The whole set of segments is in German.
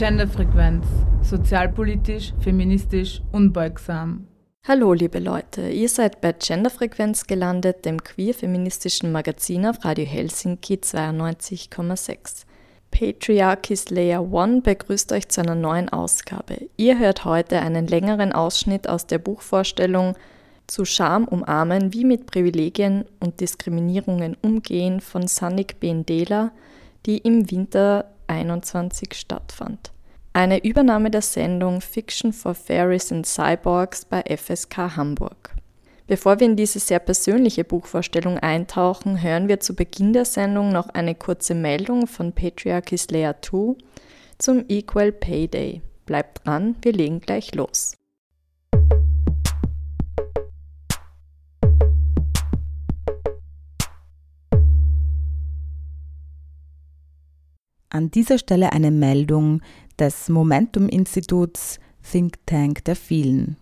Genderfrequenz. Sozialpolitisch, feministisch, unbeugsam. Hallo liebe Leute, ihr seid bei Genderfrequenz gelandet, dem queer-feministischen Magazin auf Radio Helsinki 92,6. Patriarchy Slayer One begrüßt euch zu einer neuen Ausgabe. Ihr hört heute einen längeren Ausschnitt aus der Buchvorstellung zu Scham umarmen, wie mit Privilegien und Diskriminierungen umgehen von Sannik Bendela, die im Winter 21 stattfand. Eine Übernahme der Sendung Fiction for Fairies and Cyborgs bei FSK Hamburg. Bevor wir in diese sehr persönliche Buchvorstellung eintauchen, hören wir zu Beginn der Sendung noch eine kurze Meldung von Patriarchy Slayer 2 zum Equal Pay Day. Bleibt dran, wir legen gleich los. An dieser Stelle eine Meldung des Momentum-Instituts Think Tank der vielen.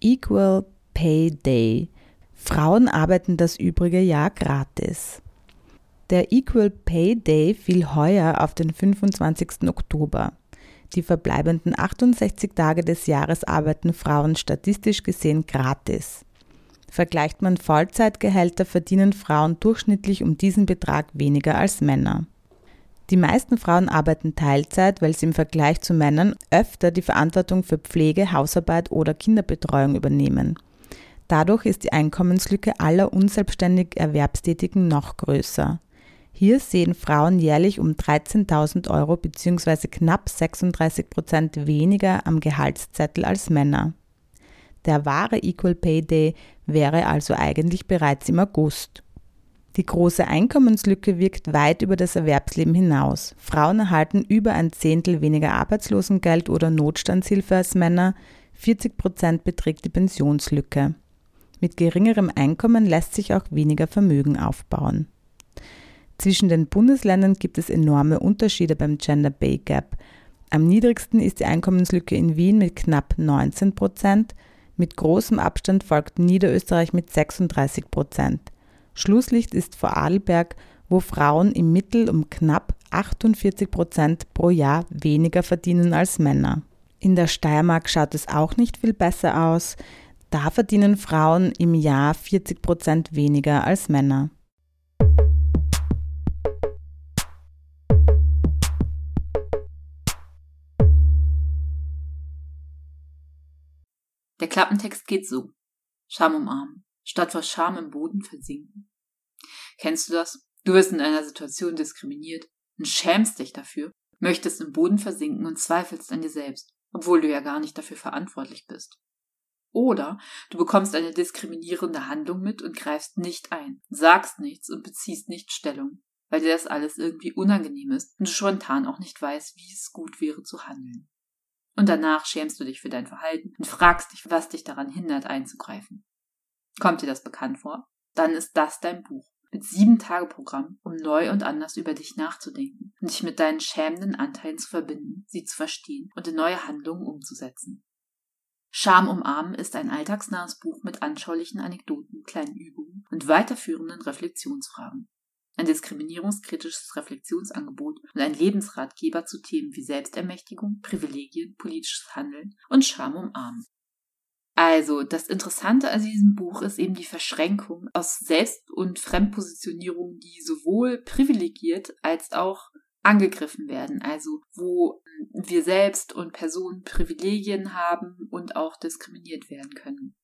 Equal Pay Day. Frauen arbeiten das übrige Jahr gratis. Der Equal Pay Day fiel heuer auf den 25. Oktober. Die verbleibenden 68 Tage des Jahres arbeiten Frauen statistisch gesehen gratis. Vergleicht man Vollzeitgehälter, verdienen Frauen durchschnittlich um diesen Betrag weniger als Männer. Die meisten Frauen arbeiten Teilzeit, weil sie im Vergleich zu Männern öfter die Verantwortung für Pflege, Hausarbeit oder Kinderbetreuung übernehmen. Dadurch ist die Einkommenslücke aller unselbstständig Erwerbstätigen noch größer. Hier sehen Frauen jährlich um 13.000 Euro bzw. knapp 36 Prozent weniger am Gehaltszettel als Männer. Der wahre Equal Pay Day wäre also eigentlich bereits im August. Die große Einkommenslücke wirkt weit über das Erwerbsleben hinaus. Frauen erhalten über ein Zehntel weniger Arbeitslosengeld oder Notstandshilfe als Männer, 40 Prozent beträgt die Pensionslücke. Mit geringerem Einkommen lässt sich auch weniger Vermögen aufbauen. Zwischen den Bundesländern gibt es enorme Unterschiede beim Gender Pay Gap. Am niedrigsten ist die Einkommenslücke in Wien mit knapp 19 Prozent, mit großem Abstand folgt Niederösterreich mit 36 Prozent. Schlusslicht ist Vorarlberg, wo Frauen im Mittel um knapp 48 Prozent pro Jahr weniger verdienen als Männer. In der Steiermark schaut es auch nicht viel besser aus. Da verdienen Frauen im Jahr 40 Prozent weniger als Männer. Der Klappentext geht so. Scham umarmen statt vor Scham im Boden versinken. Kennst du das? Du wirst in einer Situation diskriminiert und schämst dich dafür, möchtest im Boden versinken und zweifelst an dir selbst, obwohl du ja gar nicht dafür verantwortlich bist. Oder du bekommst eine diskriminierende Handlung mit und greifst nicht ein, sagst nichts und beziehst nicht Stellung, weil dir das alles irgendwie unangenehm ist und du spontan auch nicht weißt, wie es gut wäre zu handeln. Und danach schämst du dich für dein Verhalten und fragst dich, was dich daran hindert, einzugreifen. Kommt dir das bekannt vor? Dann ist das dein Buch. Mit sieben Tage Programm, um neu und anders über dich nachzudenken und dich mit deinen schämenden Anteilen zu verbinden, sie zu verstehen und in neue Handlungen umzusetzen. Scham umarmen ist ein alltagsnahes Buch mit anschaulichen Anekdoten, kleinen Übungen und weiterführenden Reflexionsfragen. Ein diskriminierungskritisches Reflexionsangebot und ein Lebensratgeber zu Themen wie Selbstermächtigung, Privilegien, politisches Handeln und Scham umarmen. Also, das Interessante an diesem Buch ist eben die Verschränkung aus Selbst- und Fremdpositionierung, die sowohl privilegiert als auch angegriffen werden. Also, wo wir selbst und Personen Privilegien haben und auch diskriminiert werden können.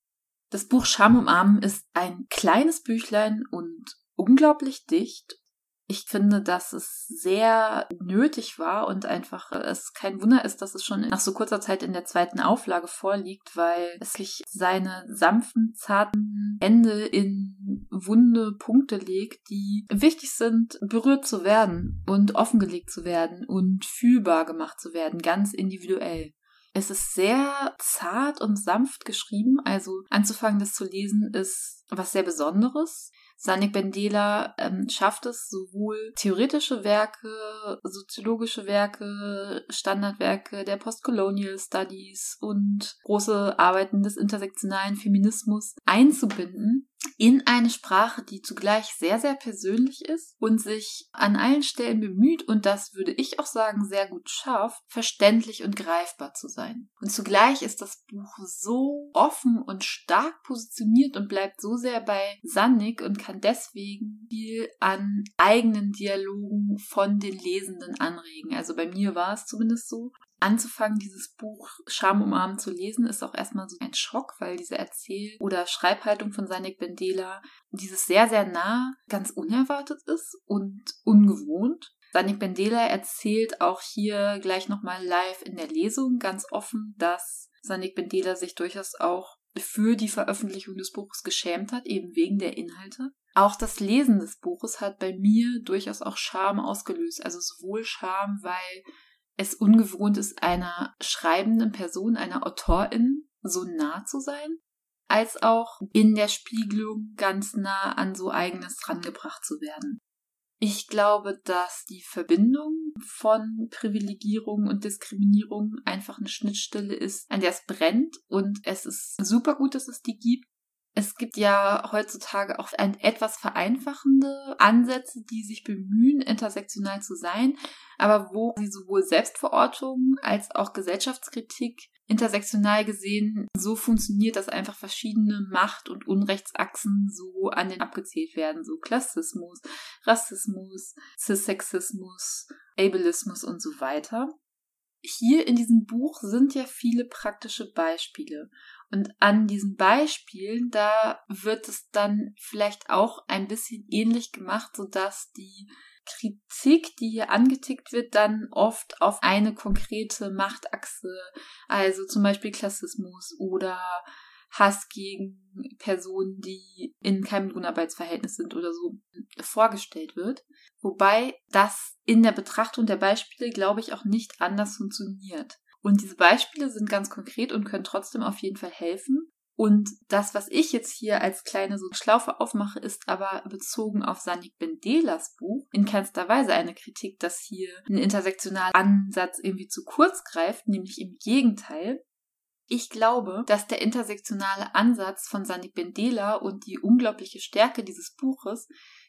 Das Buch Scham umarmen ist ein kleines Büchlein und unglaublich dicht ich finde, dass es sehr nötig war und einfach äh, es kein Wunder ist, dass es schon nach so kurzer Zeit in der zweiten Auflage vorliegt, weil es sich seine sanften, zarten Ende in wunde Punkte legt, die wichtig sind, berührt zu werden und offengelegt zu werden und fühlbar gemacht zu werden, ganz individuell. Es ist sehr zart und sanft geschrieben, also anzufangen, das zu lesen, ist was sehr Besonderes Sanik Bendela ähm, schafft es sowohl theoretische Werke, soziologische Werke, Standardwerke der Postcolonial Studies und große Arbeiten des intersektionalen Feminismus einzubinden in eine Sprache, die zugleich sehr, sehr persönlich ist und sich an allen Stellen bemüht und das würde ich auch sagen sehr gut schafft, verständlich und greifbar zu sein. Und zugleich ist das Buch so offen und stark positioniert und bleibt so sehr bei Sannik und kann deswegen viel an eigenen Dialogen von den Lesenden anregen. Also bei mir war es zumindest so anzufangen, dieses Buch Scham umarmen zu lesen, ist auch erstmal so ein Schock, weil diese Erzähl- oder Schreibhaltung von Sanik Bendela dieses sehr, sehr nah ganz unerwartet ist und ungewohnt. Sanik Bendela erzählt auch hier gleich nochmal live in der Lesung ganz offen, dass Sanik Bendela sich durchaus auch für die Veröffentlichung des Buches geschämt hat, eben wegen der Inhalte. Auch das Lesen des Buches hat bei mir durchaus auch Scham ausgelöst. Also sowohl Scham, weil es ungewohnt ist, einer schreibenden Person, einer Autorin so nah zu sein, als auch in der Spiegelung ganz nah an so eigenes drangebracht zu werden. Ich glaube, dass die Verbindung von Privilegierung und Diskriminierung einfach eine Schnittstelle ist, an der es brennt und es ist super gut, dass es die gibt. Es gibt ja heutzutage auch etwas vereinfachende Ansätze, die sich bemühen, intersektional zu sein, aber wo sie sowohl Selbstverortung als auch Gesellschaftskritik intersektional gesehen so funktioniert, dass einfach verschiedene Macht- und Unrechtsachsen so an den abgezählt werden, so Klassismus, Rassismus, Cissexismus, Ableismus und so weiter. Hier in diesem Buch sind ja viele praktische Beispiele. Und an diesen Beispielen, da wird es dann vielleicht auch ein bisschen ähnlich gemacht, sodass die Kritik, die hier angetickt wird, dann oft auf eine konkrete Machtachse, also zum Beispiel Klassismus oder Hass gegen Personen, die in keinem Lohnarbeitsverhältnis sind oder so, vorgestellt wird. Wobei das in der Betrachtung der Beispiele, glaube ich, auch nicht anders funktioniert. Und diese Beispiele sind ganz konkret und können trotzdem auf jeden Fall helfen. Und das, was ich jetzt hier als kleine so Schlaufe aufmache, ist aber bezogen auf Sanik Bendelas Buch in keinster Weise eine Kritik, dass hier ein intersektionaler Ansatz irgendwie zu kurz greift, nämlich im Gegenteil. Ich glaube, dass der intersektionale Ansatz von Sanik Bendela und die unglaubliche Stärke dieses Buches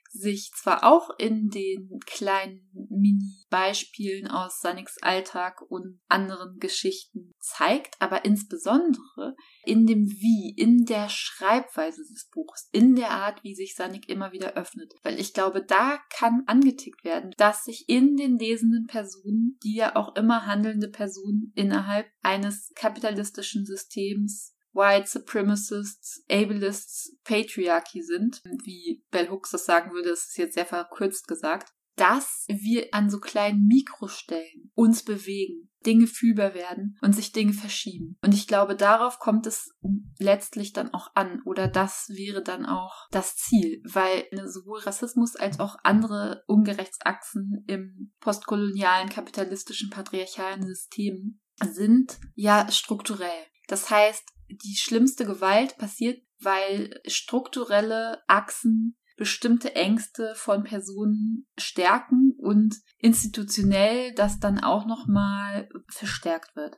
sich zwar auch in den kleinen Mini-Beispielen aus Saniks Alltag und anderen Geschichten zeigt, aber insbesondere in dem Wie, in der Schreibweise des Buches, in der Art, wie sich Sanik immer wieder öffnet. Weil ich glaube, da kann angetickt werden, dass sich in den lesenden Personen, die ja auch immer handelnde Personen innerhalb eines kapitalistischen Systems White Supremacists, Ableists, Patriarchy sind, wie Bell Hooks das sagen würde, das ist jetzt sehr verkürzt gesagt, dass wir an so kleinen Mikrostellen uns bewegen, Dinge fühlbar werden und sich Dinge verschieben. Und ich glaube, darauf kommt es letztlich dann auch an oder das wäre dann auch das Ziel, weil sowohl Rassismus als auch andere Ungerechtsachsen im postkolonialen, kapitalistischen, patriarchalen System sind ja strukturell. Das heißt, die schlimmste Gewalt passiert, weil strukturelle Achsen bestimmte Ängste von Personen stärken und institutionell das dann auch nochmal verstärkt wird.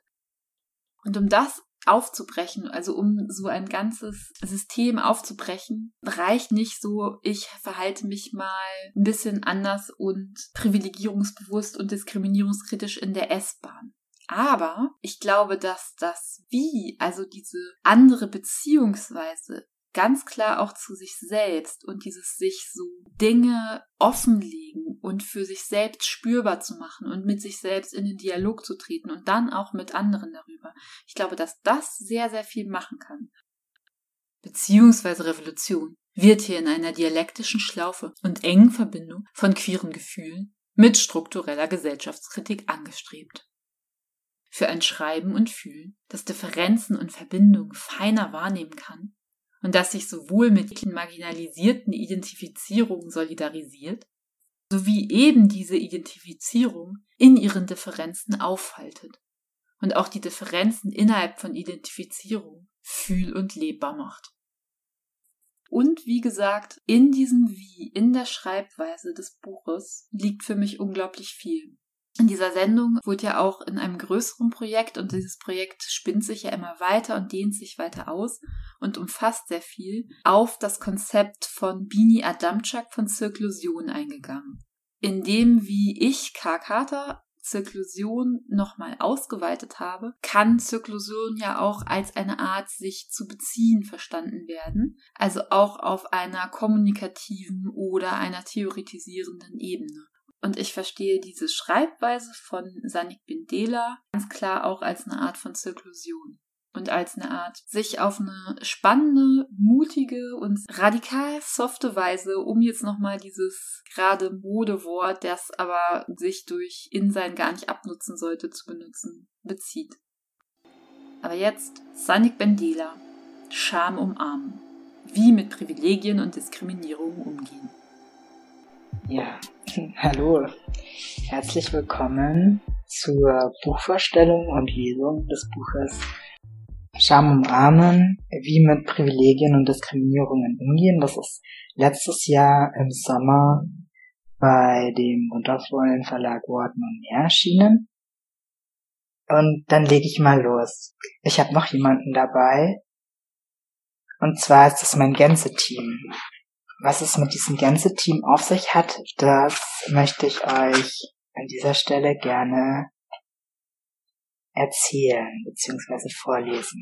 Und um das aufzubrechen, also um so ein ganzes System aufzubrechen, reicht nicht so, ich verhalte mich mal ein bisschen anders und privilegierungsbewusst und diskriminierungskritisch in der S-Bahn. Aber ich glaube, dass das Wie, also diese andere Beziehungsweise, ganz klar auch zu sich selbst und dieses sich so Dinge offenlegen und für sich selbst spürbar zu machen und mit sich selbst in den Dialog zu treten und dann auch mit anderen darüber. Ich glaube, dass das sehr, sehr viel machen kann. Beziehungsweise Revolution wird hier in einer dialektischen Schlaufe und engen Verbindung von queeren Gefühlen mit struktureller Gesellschaftskritik angestrebt für ein Schreiben und Fühlen, das Differenzen und Verbindungen feiner wahrnehmen kann und das sich sowohl mit marginalisierten Identifizierungen solidarisiert, sowie eben diese Identifizierung in ihren Differenzen aufhaltet und auch die Differenzen innerhalb von Identifizierung fühl- und lebbar macht. Und wie gesagt, in diesem Wie, in der Schreibweise des Buches liegt für mich unglaublich viel. In dieser Sendung wurde ja auch in einem größeren Projekt und dieses Projekt spinnt sich ja immer weiter und dehnt sich weiter aus und umfasst sehr viel, auf das Konzept von Bini Adamczak von Zirklusion eingegangen. In dem, wie ich K. Carter Zirklusion nochmal ausgeweitet habe, kann Zirklusion ja auch als eine Art sich zu beziehen verstanden werden, also auch auf einer kommunikativen oder einer theoretisierenden Ebene. Und ich verstehe diese Schreibweise von Sanik Bindela ganz klar auch als eine Art von Zirklusion und als eine Art, sich auf eine spannende, mutige und radikal softe Weise, um jetzt nochmal dieses gerade Modewort, das aber sich durch Insein gar nicht abnutzen sollte, zu benutzen, bezieht. Aber jetzt Sanik Bendela, Scham umarmen. Wie mit Privilegien und Diskriminierung umgehen. Ja, hallo. Herzlich willkommen zur Buchvorstellung und Lesung des Buches Scham umarmen, wie mit Privilegien und Diskriminierungen umgehen. Das ist letztes Jahr im Sommer bei dem wundervollen Verlag Worten und Meer erschienen. Und dann lege ich mal los. Ich habe noch jemanden dabei. Und zwar ist es mein Gänseteam. Was es mit diesem Gänseteam auf sich hat, das möchte ich euch an dieser Stelle gerne erzählen bzw. vorlesen.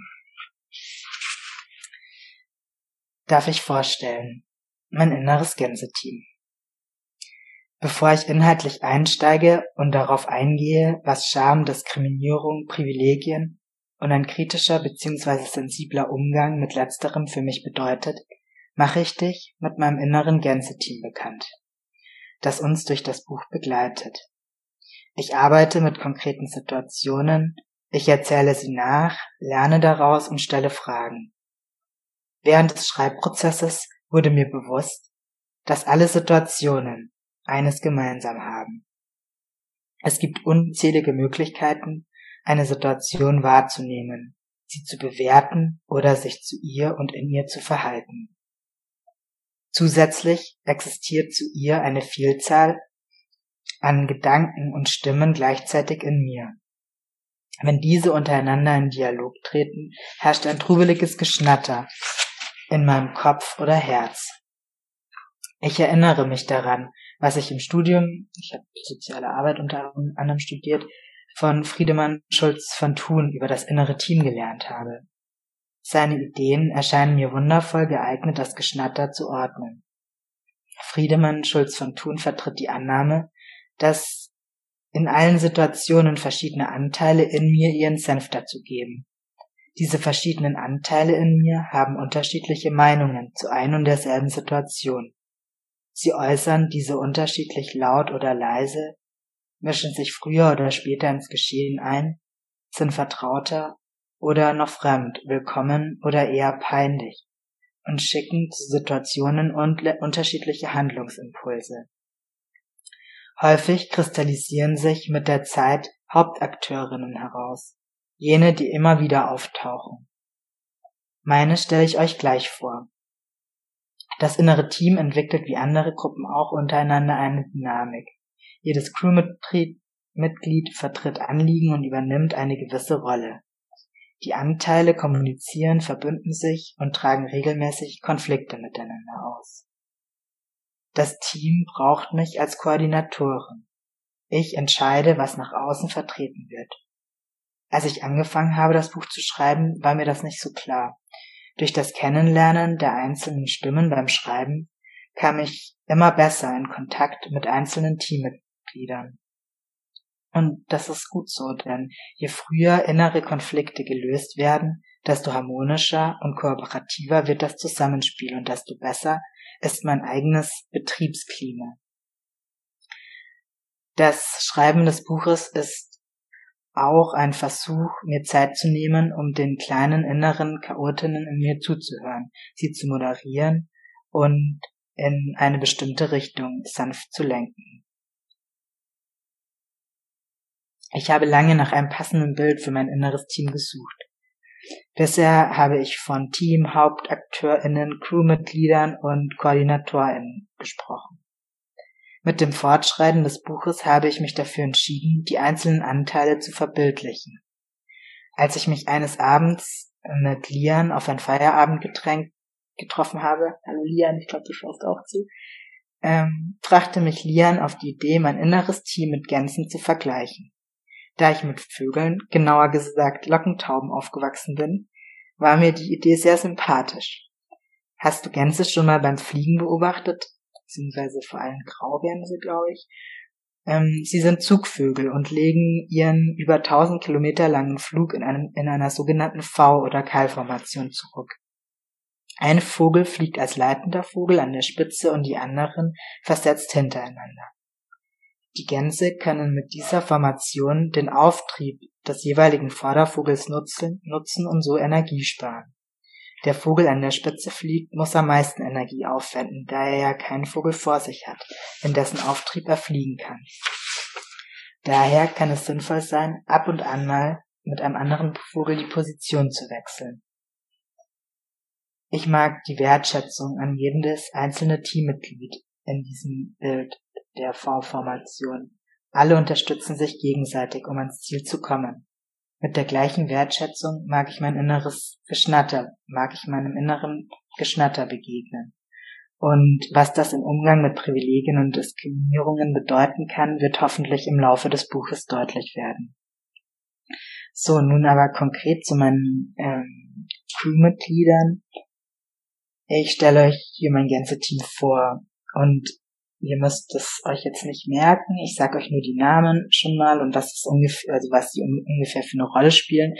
Darf ich vorstellen, mein inneres Gänseteam. Bevor ich inhaltlich einsteige und darauf eingehe, was Scham, Diskriminierung, Privilegien und ein kritischer bzw. sensibler Umgang mit letzterem für mich bedeutet, mache ich dich mit meinem inneren Gänseteam bekannt, das uns durch das Buch begleitet. Ich arbeite mit konkreten Situationen, ich erzähle sie nach, lerne daraus und stelle Fragen. Während des Schreibprozesses wurde mir bewusst, dass alle Situationen eines gemeinsam haben. Es gibt unzählige Möglichkeiten, eine Situation wahrzunehmen, sie zu bewerten oder sich zu ihr und in ihr zu verhalten. Zusätzlich existiert zu ihr eine Vielzahl an Gedanken und Stimmen gleichzeitig in mir. Wenn diese untereinander in Dialog treten, herrscht ein trubeliges Geschnatter in meinem Kopf oder Herz. Ich erinnere mich daran, was ich im Studium, ich habe soziale Arbeit unter anderem studiert, von Friedemann Schulz von Thun über das innere Team gelernt habe. Seine Ideen erscheinen mir wundervoll geeignet, das Geschnatter zu ordnen. Friedemann Schulz von Thun vertritt die Annahme, dass in allen Situationen verschiedene Anteile in mir ihren Senf dazu geben. Diese verschiedenen Anteile in mir haben unterschiedliche Meinungen zu ein und derselben Situation. Sie äußern diese unterschiedlich laut oder leise, mischen sich früher oder später ins Geschehen ein, sind vertrauter oder noch fremd, willkommen oder eher peinlich und schicken zu Situationen und unterschiedliche Handlungsimpulse. Häufig kristallisieren sich mit der Zeit Hauptakteurinnen heraus, jene, die immer wieder auftauchen. Meine stelle ich euch gleich vor. Das innere Team entwickelt wie andere Gruppen auch untereinander eine Dynamik. Jedes Crewmitglied Mitglied vertritt Anliegen und übernimmt eine gewisse Rolle. Die Anteile kommunizieren, verbünden sich und tragen regelmäßig Konflikte miteinander aus. Das Team braucht mich als Koordinatorin. Ich entscheide, was nach außen vertreten wird. Als ich angefangen habe, das Buch zu schreiben, war mir das nicht so klar. Durch das Kennenlernen der einzelnen Stimmen beim Schreiben kam ich immer besser in Kontakt mit einzelnen Teammitgliedern. Und das ist gut so, denn je früher innere Konflikte gelöst werden, desto harmonischer und kooperativer wird das Zusammenspiel und desto besser ist mein eigenes Betriebsklima. Das Schreiben des Buches ist auch ein Versuch, mir Zeit zu nehmen, um den kleinen inneren Chaotinnen in mir zuzuhören, sie zu moderieren und in eine bestimmte Richtung sanft zu lenken. Ich habe lange nach einem passenden Bild für mein inneres Team gesucht. Bisher habe ich von Team, HauptakteurInnen, Crewmitgliedern und KoordinatorInnen gesprochen. Mit dem Fortschreiten des Buches habe ich mich dafür entschieden, die einzelnen Anteile zu verbildlichen. Als ich mich eines Abends mit Lian auf ein Feierabendgetränk getroffen habe, hallo Lian, ich glaube, du schaust auch zu, ähm, brachte mich Lian auf die Idee, mein inneres Team mit Gänsen zu vergleichen. Da ich mit Vögeln, genauer gesagt Lockentauben aufgewachsen bin, war mir die Idee sehr sympathisch. Hast du Gänse schon mal beim Fliegen beobachtet? Beziehungsweise vor allem Graugänse, glaube ich. Ähm, sie sind Zugvögel und legen ihren über 1000 Kilometer langen Flug in, einem, in einer sogenannten V- oder Keilformation zurück. Ein Vogel fliegt als leitender Vogel an der Spitze und die anderen versetzt hintereinander. Die Gänse können mit dieser Formation den Auftrieb des jeweiligen Vordervogels nutzen, nutzen und so Energie sparen. Der Vogel an der Spitze fliegt, muss am meisten Energie aufwenden, da er ja keinen Vogel vor sich hat, in dessen Auftrieb er fliegen kann. Daher kann es sinnvoll sein, ab und an mal mit einem anderen Vogel die Position zu wechseln. Ich mag die Wertschätzung an jedes einzelne Teammitglied in diesem Bild der V-Formation. Alle unterstützen sich gegenseitig, um ans Ziel zu kommen. Mit der gleichen Wertschätzung mag ich mein inneres Geschnatter, mag ich meinem inneren Geschnatter begegnen. Und was das im Umgang mit Privilegien und Diskriminierungen bedeuten kann, wird hoffentlich im Laufe des Buches deutlich werden. So, nun aber konkret zu meinen ähm, Crewmitgliedern. Ich stelle euch hier mein ganzes Team vor und ihr müsst es euch jetzt nicht merken. Ich sage euch nur die Namen schon mal und was ist ungefähr, also was die ungefähr für eine Rolle spielen,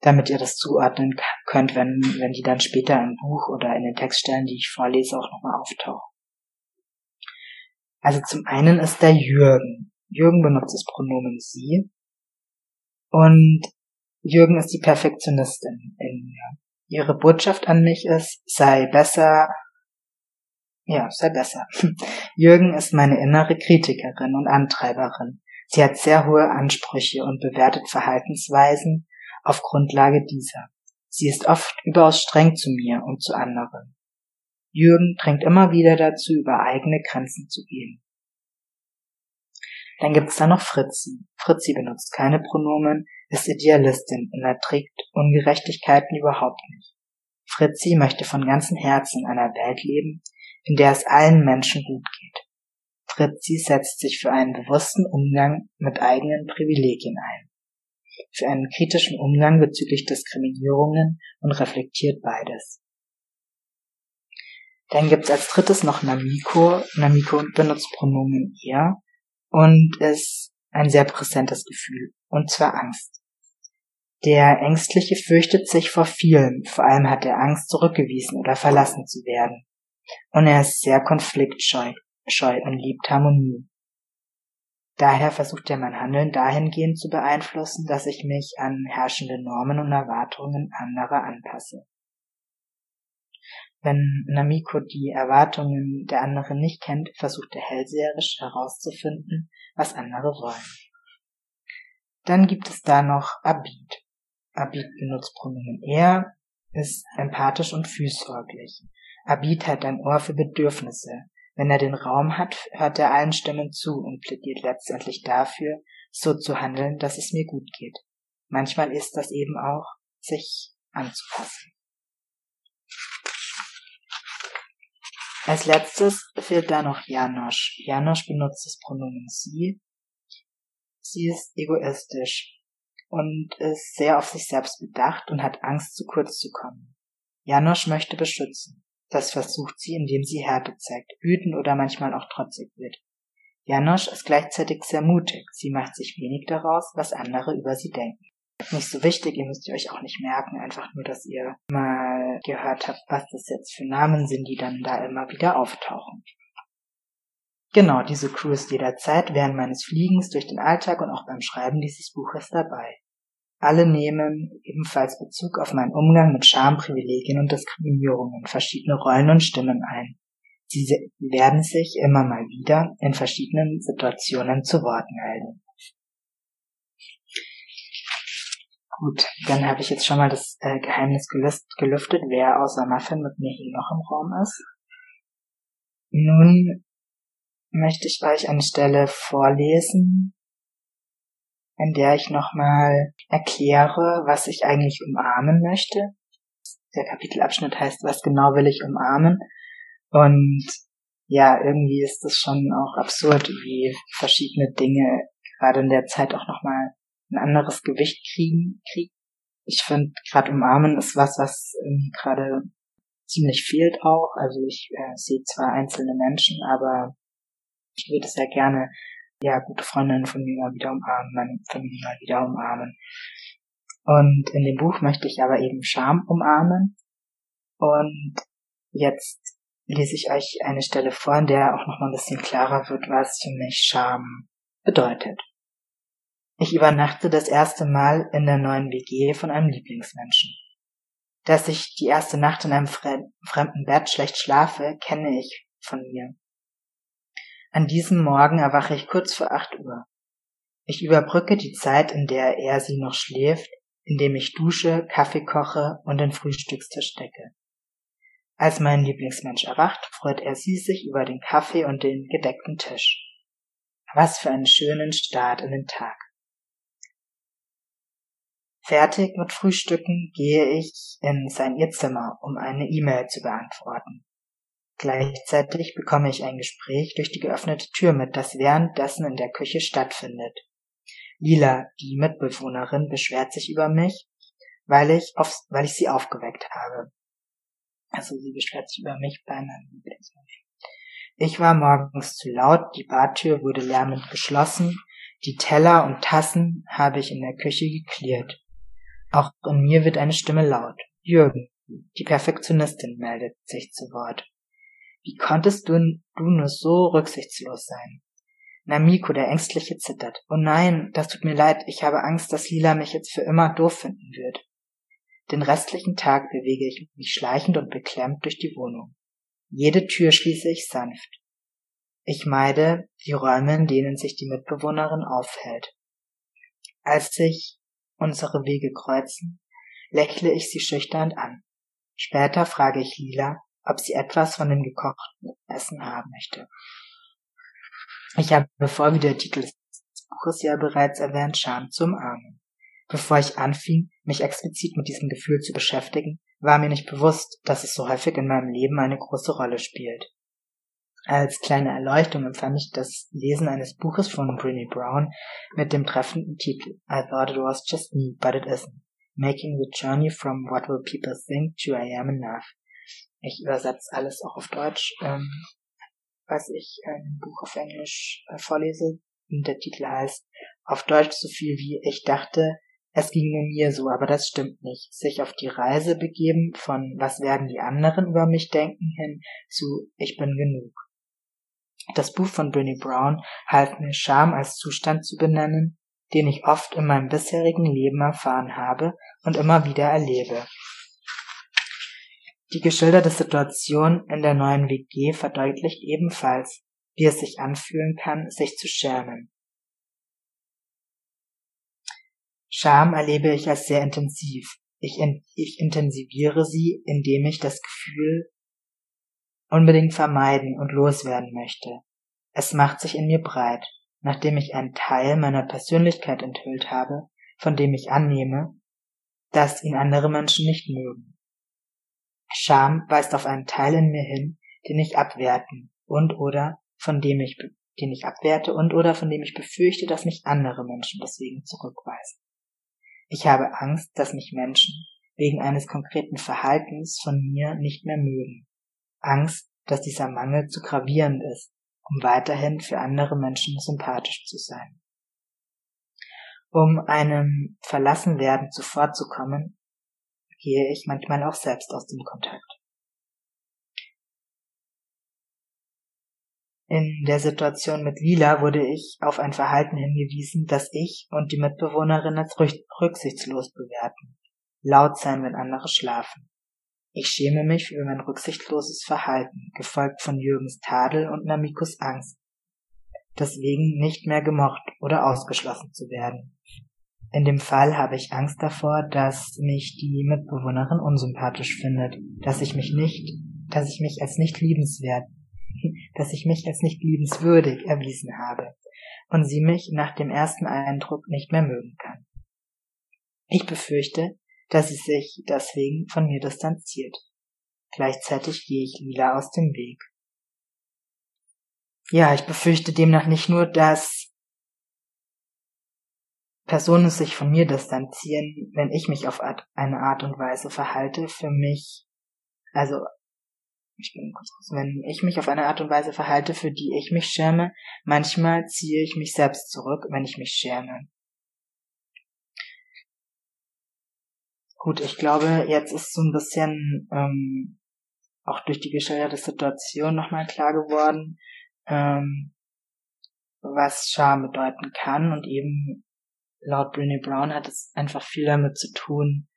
damit ihr das zuordnen könnt, wenn, wenn die dann später im Buch oder in den Textstellen, die ich vorlese, auch nochmal auftauchen. Also zum einen ist der Jürgen. Jürgen benutzt das Pronomen sie und Jürgen ist die Perfektionistin in mir. Ihre Botschaft an mich ist, sei besser, ja, sei besser. Jürgen ist meine innere Kritikerin und Antreiberin. Sie hat sehr hohe Ansprüche und bewertet Verhaltensweisen auf Grundlage dieser. Sie ist oft überaus streng zu mir und zu anderen. Jürgen drängt immer wieder dazu, über eigene Grenzen zu gehen. Dann gibt's da noch Fritzi. Fritzi benutzt keine Pronomen, ist Idealistin und erträgt Ungerechtigkeiten überhaupt nicht. Fritzi möchte von ganzem Herzen in einer Welt leben, in der es allen Menschen gut geht. Fritzi setzt sich für einen bewussten Umgang mit eigenen Privilegien ein, für einen kritischen Umgang bezüglich Diskriminierungen und reflektiert beides. Dann gibt's als drittes noch Namiko. Namiko benutzt Pronomen er und ist ein sehr präsentes Gefühl, und zwar Angst. Der Ängstliche fürchtet sich vor vielem, vor allem hat er Angst, zurückgewiesen oder verlassen zu werden. Und er ist sehr konfliktscheu scheu und liebt Harmonie. Daher versucht er mein Handeln dahingehend zu beeinflussen, dass ich mich an herrschende Normen und Erwartungen anderer anpasse. Wenn Namiko die Erwartungen der anderen nicht kennt, versucht er hellseherisch herauszufinden, was andere wollen. Dann gibt es da noch Abid. Abid benutzt Pronomen er, ist empathisch und fürsorglich. Abid hat ein Ohr für Bedürfnisse. Wenn er den Raum hat, hört er allen Stimmen zu und plädiert letztendlich dafür, so zu handeln, dass es mir gut geht. Manchmal ist das eben auch, sich anzupassen. Als letztes fehlt da noch Janosch. Janosch benutzt das Pronomen sie. Sie ist egoistisch und ist sehr auf sich selbst bedacht und hat Angst, zu kurz zu kommen. Janosch möchte beschützen. Das versucht sie, indem sie Härte zeigt, wütend oder manchmal auch trotzig wird. Janosch ist gleichzeitig sehr mutig. Sie macht sich wenig daraus, was andere über sie denken. Nicht so wichtig, ihr müsst ihr euch auch nicht merken, einfach nur, dass ihr mal gehört habt, was das jetzt für Namen sind, die dann da immer wieder auftauchen. Genau, diese Crew ist jederzeit während meines Fliegens durch den Alltag und auch beim Schreiben dieses Buches dabei. Alle nehmen ebenfalls Bezug auf meinen Umgang mit Scham, Privilegien und Diskriminierungen, verschiedene Rollen und Stimmen ein. Sie werden sich immer mal wieder in verschiedenen Situationen zu Wort melden. Gut, dann habe ich jetzt schon mal das äh, Geheimnis gelüftet, wer außer Muffin mit mir hier noch im Raum ist. Nun möchte ich euch eine Stelle vorlesen, in der ich nochmal erkläre, was ich eigentlich umarmen möchte. Der Kapitelabschnitt heißt, was genau will ich umarmen? Und ja, irgendwie ist es schon auch absurd, wie verschiedene Dinge gerade in der Zeit auch nochmal ein anderes Gewicht kriegen. Ich finde, gerade umarmen ist was, was gerade ziemlich fehlt auch. Also ich äh, sehe zwar einzelne Menschen, aber ich würde sehr gerne ja gute Freundinnen von mir mal wieder umarmen, meine Familie mal wieder umarmen. Und in dem Buch möchte ich aber eben Scham umarmen. Und jetzt lese ich euch eine Stelle vor, in der auch noch mal ein bisschen klarer wird, was für mich Scham bedeutet. Ich übernachte das erste Mal in der neuen WG von einem Lieblingsmenschen. Dass ich die erste Nacht in einem fremden Bett schlecht schlafe, kenne ich von mir. An diesem Morgen erwache ich kurz vor acht Uhr. Ich überbrücke die Zeit, in der er sie noch schläft, indem ich dusche, Kaffee koche und den Frühstückstisch decke. Als mein Lieblingsmensch erwacht, freut er sie sich über den Kaffee und den gedeckten Tisch. Was für einen schönen Start in den Tag. Fertig mit Frühstücken gehe ich in sein Ihrzimmer, um eine E-Mail zu beantworten. Gleichzeitig bekomme ich ein Gespräch durch die geöffnete Tür mit, das währenddessen in der Küche stattfindet. Lila, die Mitbewohnerin, beschwert sich über mich, weil ich, auf, weil ich sie aufgeweckt habe. Also sie beschwert sich über mich bei. Ich war morgens zu laut, die Badtür wurde lärmend geschlossen, die Teller und Tassen habe ich in der Küche geklärt. Auch in mir wird eine Stimme laut. Jürgen, die Perfektionistin, meldet sich zu Wort. Wie konntest du, du nur so rücksichtslos sein? Namiko, der Ängstliche, zittert. Oh nein, das tut mir leid, ich habe Angst, dass Lila mich jetzt für immer doof finden wird. Den restlichen Tag bewege ich mich schleichend und beklemmt durch die Wohnung. Jede Tür schließe ich sanft. Ich meide die Räume, in denen sich die Mitbewohnerin aufhält. Als sich unsere Wege kreuzen, lächle ich sie schüchtern an. Später frage ich Lila, ob sie etwas von dem gekochten Essen haben möchte. Ich habe, bevor wie der Titel des Buches ja bereits erwähnt, Scham zum Armen. Bevor ich anfing, mich explizit mit diesem Gefühl zu beschäftigen, war mir nicht bewusst, dass es so häufig in meinem Leben eine große Rolle spielt. Als kleine Erleuchtung empfand ich das Lesen eines Buches von Brinny Brown mit dem treffenden Titel I thought it was just me, but it isn't. Making the journey from what will people think to I am enough. Ich übersetze alles auch auf Deutsch, ähm, was ich ein Buch auf Englisch äh, vorlese. Und der Titel heißt auf Deutsch so viel wie ich dachte, es ginge mir so, aber das stimmt nicht. Sich auf die Reise begeben von was werden die anderen über mich denken hin zu ich bin genug. Das Buch von Brené Brown half mir Scham als Zustand zu benennen, den ich oft in meinem bisherigen Leben erfahren habe und immer wieder erlebe. Die geschilderte Situation in der neuen WG verdeutlicht ebenfalls, wie es sich anfühlen kann, sich zu schämen. Scham erlebe ich als sehr intensiv. Ich, in, ich intensiviere sie, indem ich das Gefühl unbedingt vermeiden und loswerden möchte. Es macht sich in mir breit, nachdem ich einen Teil meiner Persönlichkeit enthüllt habe, von dem ich annehme, dass ihn andere Menschen nicht mögen. Scham weist auf einen Teil in mir hin, den ich abwerten und oder von dem ich, den ich abwerte und oder von dem ich befürchte, dass mich andere Menschen deswegen zurückweisen. Ich habe Angst, dass mich Menschen wegen eines konkreten Verhaltens von mir nicht mehr mögen. Angst, dass dieser Mangel zu gravierend ist, um weiterhin für andere Menschen sympathisch zu sein. Um einem Verlassenwerden zuvorzukommen, gehe ich manchmal auch selbst aus dem Kontakt. In der Situation mit Lila wurde ich auf ein Verhalten hingewiesen, das ich und die Mitbewohnerin als rücksichtslos bewerten. Laut sein, wenn andere schlafen. Ich schäme mich für mein rücksichtsloses Verhalten, gefolgt von Jürgens Tadel und Namikos Angst, deswegen nicht mehr gemocht oder ausgeschlossen zu werden. In dem Fall habe ich Angst davor, dass mich die Mitbewohnerin unsympathisch findet, dass ich mich nicht, dass ich mich als nicht liebenswert, dass ich mich als nicht liebenswürdig erwiesen habe und sie mich nach dem ersten Eindruck nicht mehr mögen kann. Ich befürchte, dass sie sich deswegen von mir distanziert. Gleichzeitig gehe ich Lila aus dem Weg. Ja, ich befürchte demnach nicht nur, dass Personen sich von mir distanzieren, wenn ich mich auf eine Art und Weise verhalte, für mich, also, ich bin kurz wenn ich mich auf eine Art und Weise verhalte, für die ich mich schäme, manchmal ziehe ich mich selbst zurück, wenn ich mich schäme. Gut, ich glaube, jetzt ist so ein bisschen ähm, auch durch die geschilderte Situation nochmal klar geworden, ähm, was Scham bedeuten kann und eben laut Brené Brown hat es einfach viel damit zu tun,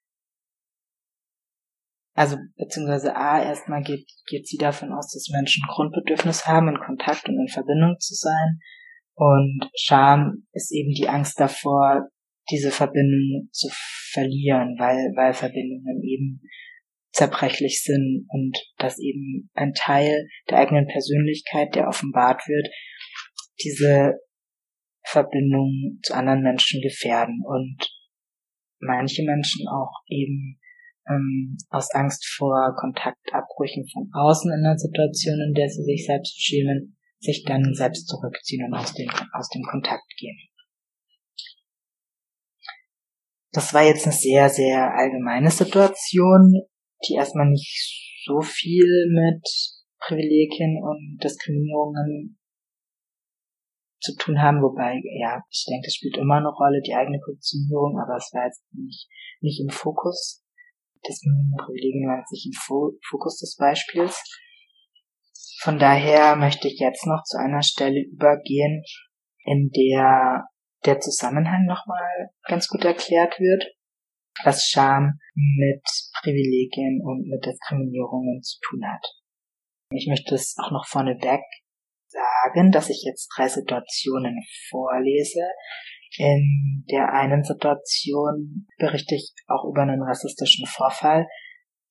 also beziehungsweise A, erstmal geht, geht sie davon aus, dass Menschen Grundbedürfnis haben, in Kontakt und in Verbindung zu sein. Und Scham ist eben die Angst davor, diese Verbindung zu verlieren, weil, weil Verbindungen eben zerbrechlich sind und dass eben ein Teil der eigenen Persönlichkeit, der offenbart wird, diese Verbindung zu anderen Menschen gefährden und manche Menschen auch eben ähm, aus Angst vor Kontaktabbrüchen von außen in einer Situation, in der sie sich selbst schämen, sich dann selbst zurückziehen und aus dem, aus dem Kontakt gehen. Das war jetzt eine sehr, sehr allgemeine Situation, die erstmal nicht so viel mit Privilegien und Diskriminierungen zu tun haben, wobei, ja, ich denke, das spielt immer eine Rolle, die eigene Positionierung, aber es war jetzt nicht, nicht im Fokus. Und Privilegien war jetzt nicht im Fokus des Beispiels. Von daher möchte ich jetzt noch zu einer Stelle übergehen, in der der Zusammenhang nochmal ganz gut erklärt wird, was Scham mit Privilegien und mit Diskriminierungen zu tun hat. Ich möchte es auch noch vorneweg sagen, dass ich jetzt drei Situationen vorlese. In der einen Situation berichte ich auch über einen rassistischen Vorfall,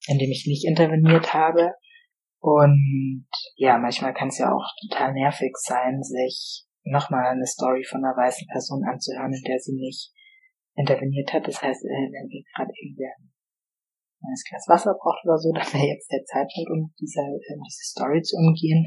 in dem ich nicht interveniert habe. Und ja, manchmal kann es ja auch total nervig sein, sich nochmal eine Story von einer weißen Person anzuhören, in der sie nicht interveniert hat. Das heißt, äh, wenn wir gerade irgendwer ein Glas Wasser braucht oder so, dann wäre jetzt der Zeitpunkt, um diese, äh, diese Story zu umgehen.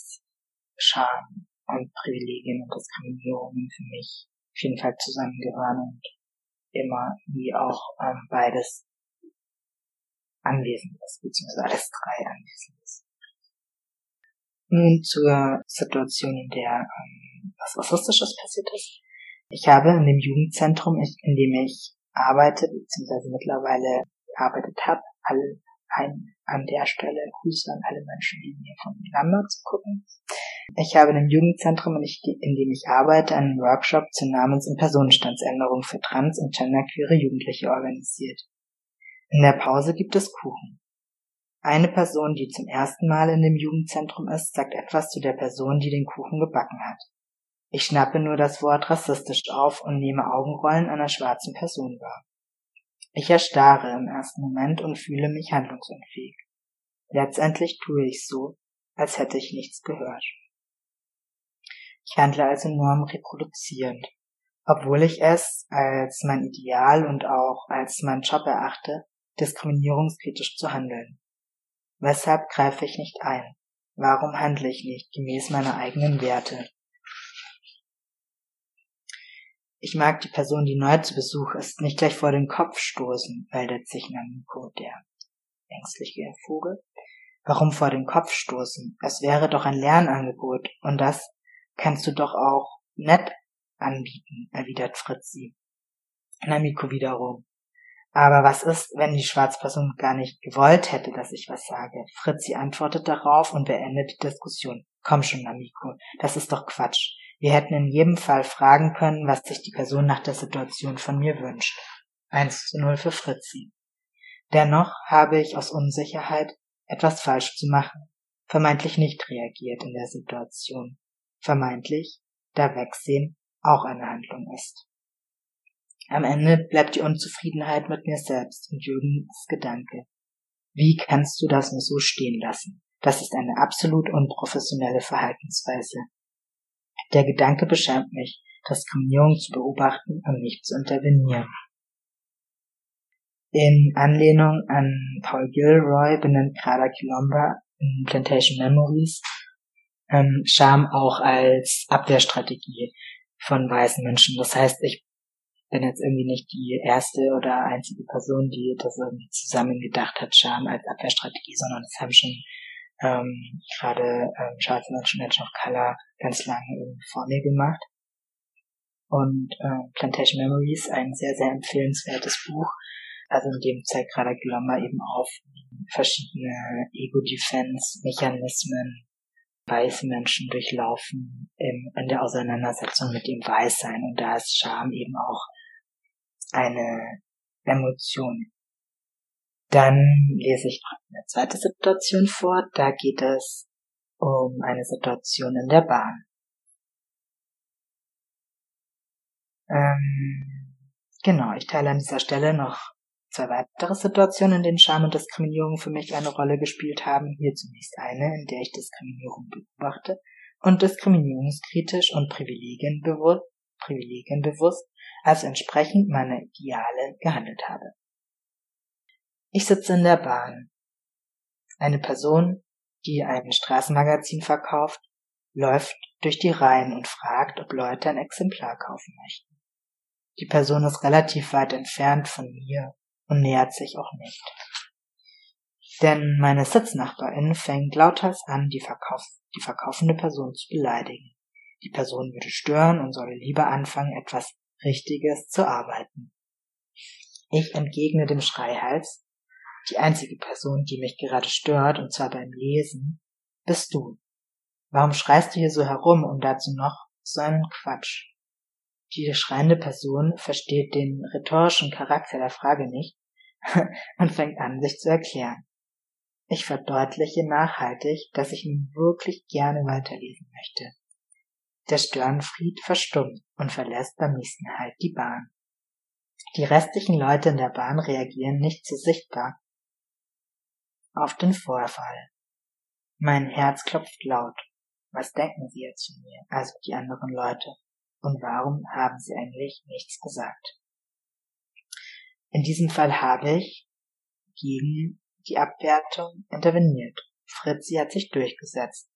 Scham und Privilegien und Diskriminierungen für mich auf jeden Fall zusammengehören und immer wie auch ähm, beides anwesend ist, beziehungsweise alles drei anwesend ist. Nun zur Situation, in der ähm, was Rassistisches passiert ist. Ich habe in dem Jugendzentrum, in dem ich arbeite, beziehungsweise mittlerweile gearbeitet habe, alle ein, an der Stelle Grüße an alle Menschen, die mir von Lamberts gucken. Ich habe in dem Jugendzentrum, in dem ich arbeite, einen Workshop zur Namens- und Personenstandsänderung für trans- und genderqueere Jugendliche organisiert. In der Pause gibt es Kuchen. Eine Person, die zum ersten Mal in dem Jugendzentrum ist, sagt etwas zu der Person, die den Kuchen gebacken hat. Ich schnappe nur das Wort rassistisch auf und nehme Augenrollen einer schwarzen Person wahr. Ich erstarre im ersten Moment und fühle mich handlungsunfähig. Letztendlich tue ich so, als hätte ich nichts gehört. Ich handle also nur reproduzierend, obwohl ich es als mein Ideal und auch als mein Job erachte, diskriminierungskritisch zu handeln. Weshalb greife ich nicht ein? Warum handle ich nicht gemäß meiner eigenen Werte? Ich mag die Person, die neu zu Besuch ist, nicht gleich vor den Kopf stoßen, meldet sich Namiko, der ängstliche Vogel. Warum vor den Kopf stoßen? Es wäre doch ein Lernangebot, und das kannst du doch auch nett anbieten, erwidert Fritzi. Namiko wiederum. Aber was ist, wenn die Schwarzperson gar nicht gewollt hätte, dass ich was sage? Fritzi antwortet darauf und beendet die Diskussion. Komm schon, Namiko, das ist doch Quatsch. Wir hätten in jedem Fall fragen können, was sich die Person nach der Situation von mir wünscht. 1 zu 0 für Fritzi. Dennoch habe ich aus Unsicherheit, etwas falsch zu machen, vermeintlich nicht reagiert in der Situation. Vermeintlich, da Wegsehen auch eine Handlung ist. Am Ende bleibt die Unzufriedenheit mit mir selbst und Jürgens Gedanke. Wie kannst du das nur so stehen lassen? Das ist eine absolut unprofessionelle Verhaltensweise. Der Gedanke beschämt mich, Diskriminierung zu beobachten und nicht zu intervenieren. In Anlehnung an Paul Gilroy benennt Grada Kilomba in Plantation Memories ähm, Scham auch als Abwehrstrategie von weißen Menschen. Das heißt, ich bin jetzt irgendwie nicht die erste oder einzige Person, die das irgendwie zusammen gedacht hat, Scham als Abwehrstrategie, sondern es haben schon ähm, gerade ähm, schwarze Menschen, Menschen of Color ganz lange irgendwie vor mir gemacht. Und äh, Plantation Memories, ein sehr, sehr empfehlenswertes Buch. Also in dem zeigt gerade Gilomba eben auf verschiedene Ego-Defense-Mechanismen weiße Menschen durchlaufen im, in der Auseinandersetzung mit dem Weißsein. Und da ist Scham eben auch eine Emotion. Dann lese ich noch eine zweite Situation vor. Da geht es um eine Situation in der Bahn. Ähm, genau, ich teile an dieser Stelle noch zwei weitere Situationen, in denen Scham und Diskriminierung für mich eine Rolle gespielt haben. Hier zunächst eine, in der ich Diskriminierung beobachte und diskriminierungskritisch und privilegienbewusst, privilegienbewusst als entsprechend meiner Ideale gehandelt habe. Ich sitze in der Bahn. Eine Person, die ein Straßenmagazin verkauft, läuft durch die Reihen und fragt, ob Leute ein Exemplar kaufen möchten. Die Person ist relativ weit entfernt von mir und nähert sich auch nicht. Denn meine Sitznachbarin fängt lauthals an, die, Verkauf die verkaufende Person zu beleidigen. Die Person würde stören und solle lieber anfangen, etwas Richtiges zu arbeiten. Ich entgegne dem Schreihals, die einzige Person, die mich gerade stört, und zwar beim Lesen, bist du. Warum schreist du hier so herum und dazu noch so einen Quatsch? Die schreiende Person versteht den rhetorischen Charakter der Frage nicht und fängt an, sich zu erklären. Ich verdeutliche nachhaltig, dass ich nun wirklich gerne weiterlesen möchte. Der Störenfried verstummt und verlässt beim nächsten Halt die Bahn. Die restlichen Leute in der Bahn reagieren nicht so sichtbar auf den Vorfall. Mein Herz klopft laut. Was denken Sie jetzt von mir, also die anderen Leute? Und warum haben Sie eigentlich nichts gesagt? In diesem Fall habe ich gegen die Abwertung interveniert. Fritzi hat sich durchgesetzt.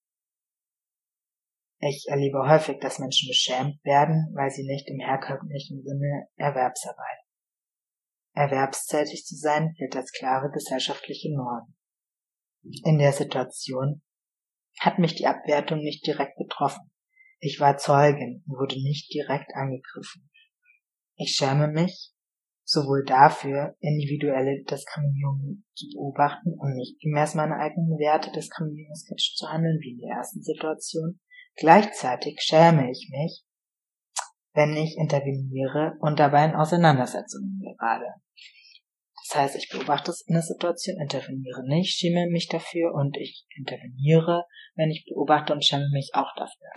Ich erlebe häufig, dass Menschen beschämt werden, weil sie nicht im herkömmlichen Sinne Erwerbsarbeit. Erwerbstätig zu sein gilt als klare gesellschaftliche Norm. In der Situation hat mich die Abwertung nicht direkt betroffen. Ich war Zeugin und wurde nicht direkt angegriffen. Ich schäme mich sowohl dafür, individuelle Diskriminierung zu beobachten und nicht gemäß meiner eigenen Werte diskriminierungskritisch zu handeln wie in der ersten Situation, Gleichzeitig schäme ich mich, wenn ich interveniere und dabei in Auseinandersetzungen gerade. Das heißt, ich beobachte es in der Situation, interveniere nicht, schäme mich dafür und ich interveniere, wenn ich beobachte und schäme mich auch dafür.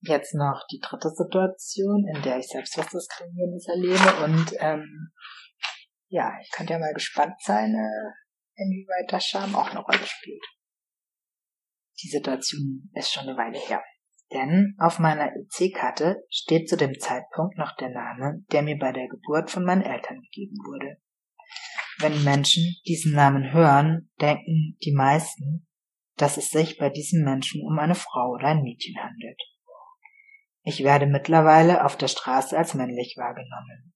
Jetzt noch die dritte Situation, in der ich selbst was Diskriminierendes erlebe und ähm, ja, ich könnte ja mal gespannt sein, äh, inwieweit das Scham auch eine Rolle spielt. Die Situation ist schon eine Weile her. Denn auf meiner EC-Karte steht zu dem Zeitpunkt noch der Name, der mir bei der Geburt von meinen Eltern gegeben wurde. Wenn Menschen diesen Namen hören, denken die meisten, dass es sich bei diesem Menschen um eine Frau oder ein Mädchen handelt. Ich werde mittlerweile auf der Straße als männlich wahrgenommen.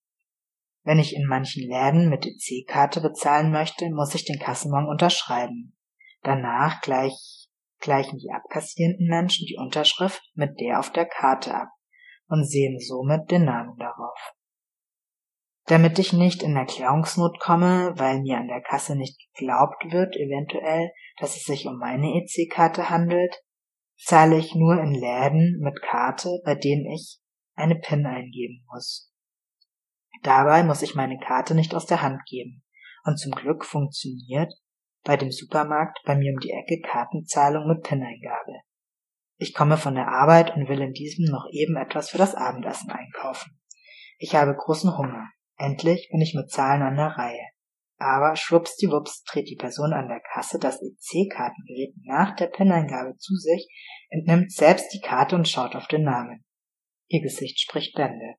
Wenn ich in manchen Läden mit EC-Karte bezahlen möchte, muss ich den Kassenbon unterschreiben. Danach gleich gleichen die abkassierenden Menschen die Unterschrift mit der auf der Karte ab und sehen somit den Namen darauf. Damit ich nicht in Erklärungsnot komme, weil mir an der Kasse nicht geglaubt wird, eventuell, dass es sich um meine EC-Karte handelt, zahle ich nur in Läden mit Karte, bei denen ich eine PIN eingeben muss. Dabei muss ich meine Karte nicht aus der Hand geben. Und zum Glück funktioniert bei dem Supermarkt bei mir um die Ecke Kartenzahlung mit PIN-Eingabe. Ich komme von der Arbeit und will in diesem noch eben etwas für das Abendessen einkaufen. Ich habe großen Hunger. Endlich bin ich mit Zahlen an der Reihe. Aber schwuppsdiwupps dreht die Person an der Kasse das EC-Kartengerät nach der PIN-Eingabe zu sich, entnimmt selbst die Karte und schaut auf den Namen. Ihr Gesicht spricht Bände.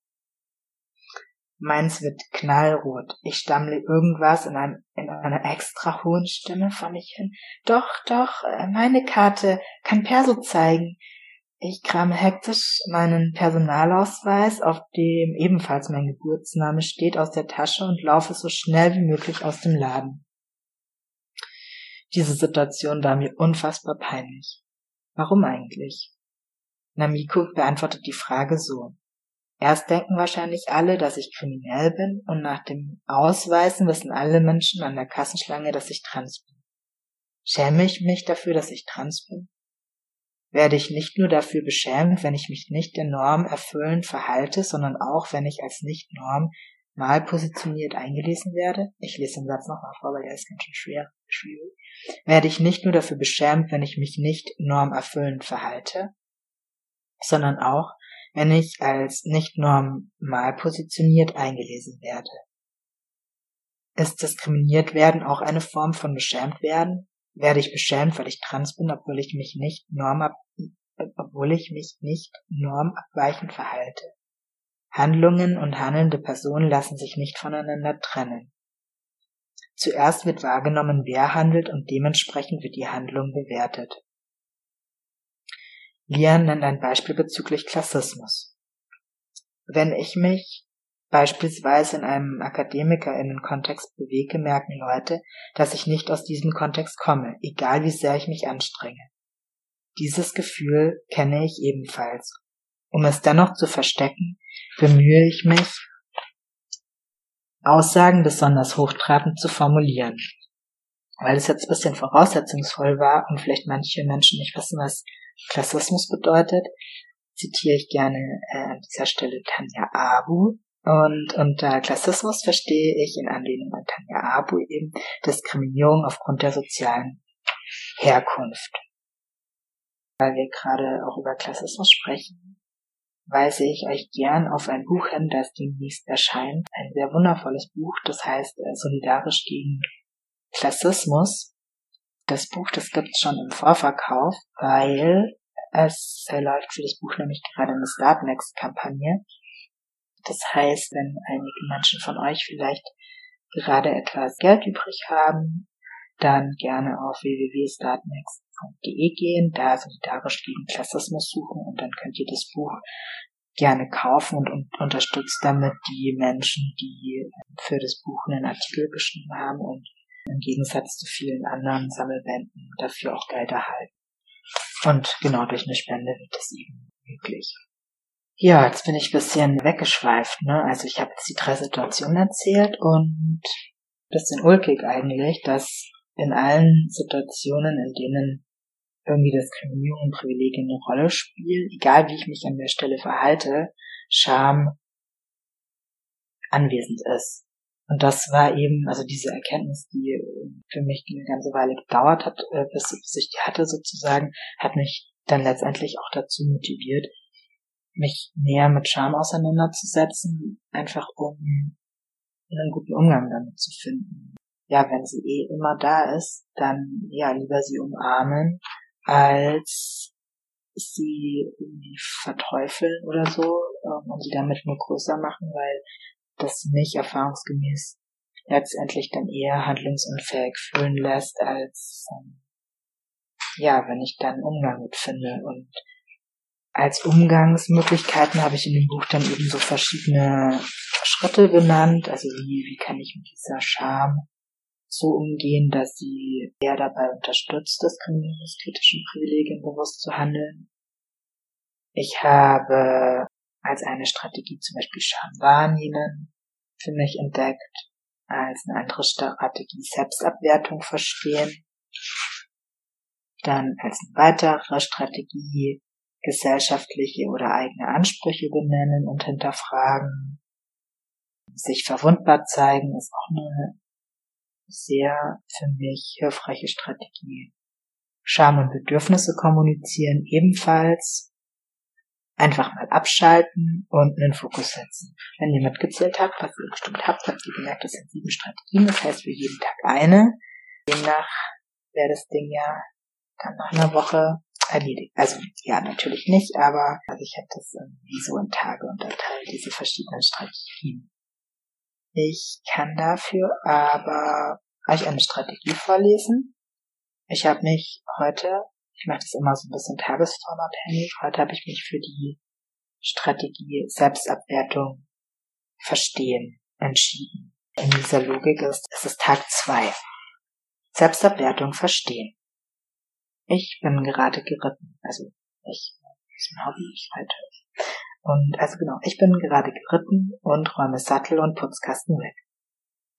Meins wird knallrot. Ich stammle irgendwas in, einem, in einer extra hohen Stimme vor mich hin. Doch, doch, äh, meine Karte kann Perso zeigen. Ich krame hektisch meinen Personalausweis, auf dem ebenfalls mein Geburtsname steht, aus der Tasche und laufe so schnell wie möglich aus dem Laden. Diese Situation war mir unfassbar peinlich. Warum eigentlich? Namiko beantwortet die Frage so. Erst denken wahrscheinlich alle, dass ich kriminell bin und nach dem Ausweisen wissen alle Menschen an der Kassenschlange, dass ich trans bin. Schäme ich mich dafür, dass ich trans bin? Werde ich nicht nur dafür beschämt, wenn ich mich nicht der Norm erfüllend verhalte, sondern auch, wenn ich als Nicht-Norm mal positioniert eingelesen werde? Ich lese den Satz nochmal vor, weil der ist ganz schön schwer, schwierig. Werde ich nicht nur dafür beschämt, wenn ich mich nicht normerfüllend verhalte, sondern auch, wenn ich als nicht normal positioniert eingelesen werde. Ist diskriminiert werden auch eine Form von beschämt werden? Werde ich beschämt, weil ich trans bin, obwohl ich mich nicht normab, obwohl ich mich nicht normabweichend verhalte? Handlungen und handelnde Personen lassen sich nicht voneinander trennen. Zuerst wird wahrgenommen, wer handelt und dementsprechend wird die Handlung bewertet. Lian nennt ein Beispiel bezüglich Klassismus. Wenn ich mich beispielsweise in einem Akademikerinnenkontext bewege, merken Leute, dass ich nicht aus diesem Kontext komme, egal wie sehr ich mich anstrenge. Dieses Gefühl kenne ich ebenfalls. Um es dennoch zu verstecken, bemühe ich mich, Aussagen besonders hochtrabend zu formulieren. Weil es jetzt ein bisschen voraussetzungsvoll war und vielleicht manche Menschen nicht wissen, was Klassismus bedeutet, zitiere ich gerne äh, an dieser Stelle Tanja Abu. Und unter Klassismus verstehe ich in Anlehnung an Tanja Abu eben Diskriminierung aufgrund der sozialen Herkunft. Weil wir gerade auch über Klassismus sprechen, weise ich euch gern auf ein Buch hin, das demnächst erscheint. Ein sehr wundervolles Buch, das heißt äh, Solidarisch gegen Klassismus das Buch, das gibt's schon im Vorverkauf, weil es läuft für das Buch nämlich gerade eine Startnext-Kampagne. Das heißt, wenn einige Menschen von euch vielleicht gerade etwas Geld übrig haben, dann gerne auf www.startnext.de gehen, da solidarisch gegen Klassismus suchen und dann könnt ihr das Buch gerne kaufen und, und unterstützt damit die Menschen, die für das Buch einen Artikel geschrieben haben und im Gegensatz zu vielen anderen Sammelbänden dafür auch Geld erhalten. Und genau durch eine Spende wird das eben möglich. Ja, jetzt bin ich ein bisschen weggeschweift, ne? Also ich habe jetzt die drei Situationen erzählt und bisschen ulkig eigentlich, dass in allen Situationen, in denen irgendwie Diskriminierung und Privilegien eine Rolle spielen, egal wie ich mich an der Stelle verhalte, Scham anwesend ist. Und das war eben, also diese Erkenntnis, die für mich eine ganze Weile gedauert hat, äh, bis, ich die hatte sozusagen, hat mich dann letztendlich auch dazu motiviert, mich näher mit Scham auseinanderzusetzen, einfach um einen guten Umgang damit zu finden. Ja, wenn sie eh immer da ist, dann ja lieber sie umarmen, als sie irgendwie verteufeln oder so ähm, und sie damit nur größer machen, weil das mich erfahrungsgemäß letztendlich dann eher handlungsunfähig fühlen lässt, als ähm, ja, wenn ich dann Umgang mit finde. Und als Umgangsmöglichkeiten habe ich in dem Buch dann eben so verschiedene Schritte genannt. Also wie, wie kann ich mit dieser Scham so umgehen, dass sie eher dabei unterstützt, diskriminierungskritischen Privilegien bewusst zu handeln. Ich habe als eine Strategie zum Beispiel Scham wahrnehmen für mich entdeckt als eine andere Strategie Selbstabwertung verstehen. Dann als eine weitere Strategie gesellschaftliche oder eigene Ansprüche benennen und hinterfragen. Sich verwundbar zeigen ist auch eine sehr für mich hilfreiche Strategie. Scham und Bedürfnisse kommunizieren ebenfalls. Einfach mal abschalten und einen Fokus setzen. Wenn ihr mitgezählt habt, was ihr bestimmt habt, habt ihr gemerkt, das sind sieben Strategien. Das heißt für jeden Tag eine. Demnach wäre das Ding ja dann nach einer Woche erledigt. Also ja, natürlich nicht, aber also ich habe das irgendwie so in Tage unterteilt, diese verschiedenen Strategien. Ich kann dafür aber euch eine Strategie vorlesen. Ich habe mich heute, ich mache das immer so ein bisschen tagesformabhängig, heute habe ich mich für die Strategie Selbstabwertung verstehen entschieden. In dieser Logik ist, es ist Tag zwei. Selbstabwertung verstehen. Ich bin gerade geritten. Also ich, das ist mein Hobby, ich reite. Und also genau, ich bin gerade geritten und räume Sattel und Putzkasten weg.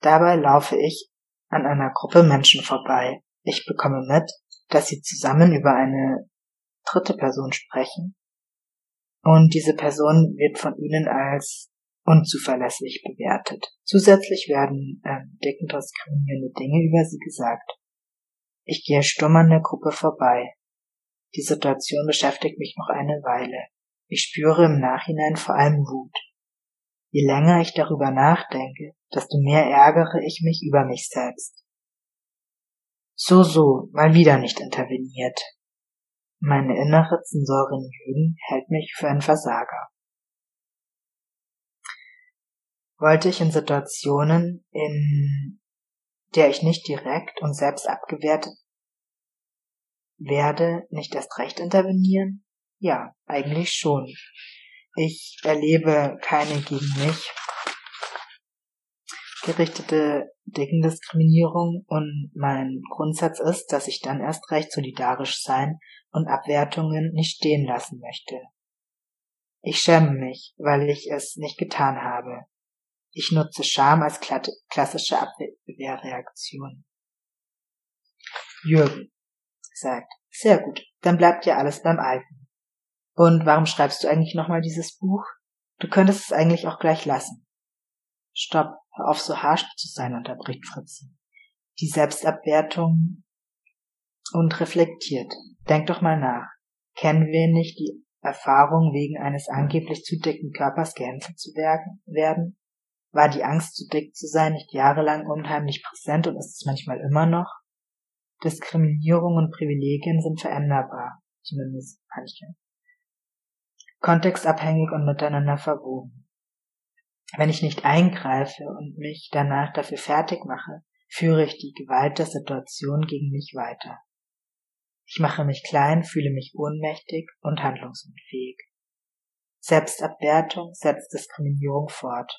Dabei laufe ich an einer Gruppe Menschen vorbei. Ich bekomme mit, dass sie zusammen über eine dritte Person sprechen. Und diese Person wird von ihnen als unzuverlässig bewertet. Zusätzlich werden äh, deckend diskriminierende Dinge über sie gesagt. Ich gehe stumm an der Gruppe vorbei. Die Situation beschäftigt mich noch eine Weile. Ich spüre im Nachhinein vor allem Wut. Je länger ich darüber nachdenke, desto mehr ärgere ich mich über mich selbst. So, so, mal wieder nicht interveniert. Meine innere Zensorin Jürgen hält mich für einen Versager. Wollte ich in Situationen, in der ich nicht direkt und selbst abgewertet werde, nicht erst recht intervenieren? Ja, eigentlich schon. Ich erlebe keine gegen mich gerichtete Dickendiskriminierung und mein Grundsatz ist, dass ich dann erst recht solidarisch sein und Abwertungen nicht stehen lassen möchte. Ich schäme mich, weil ich es nicht getan habe. Ich nutze Scham als klassische Abwehrreaktion. Jürgen sagt, sehr gut, dann bleibt ja alles beim Alten. Und warum schreibst du eigentlich nochmal dieses Buch? Du könntest es eigentlich auch gleich lassen. Stopp, hör auf so harsch zu sein, unterbricht Fritzi. Die Selbstabwertung und reflektiert. Denk doch mal nach. Kennen wir nicht die Erfahrung, wegen eines angeblich zu dicken Körpers gehänselt zu werden? War die Angst, zu dick zu sein, nicht jahrelang unheimlich präsent und ist es manchmal immer noch? Diskriminierung und Privilegien sind veränderbar, zumindest manche. Kontextabhängig und miteinander verwoben. Wenn ich nicht eingreife und mich danach dafür fertig mache, führe ich die Gewalt der Situation gegen mich weiter. Ich mache mich klein, fühle mich ohnmächtig und handlungsunfähig. Selbstabwertung setzt Diskriminierung fort.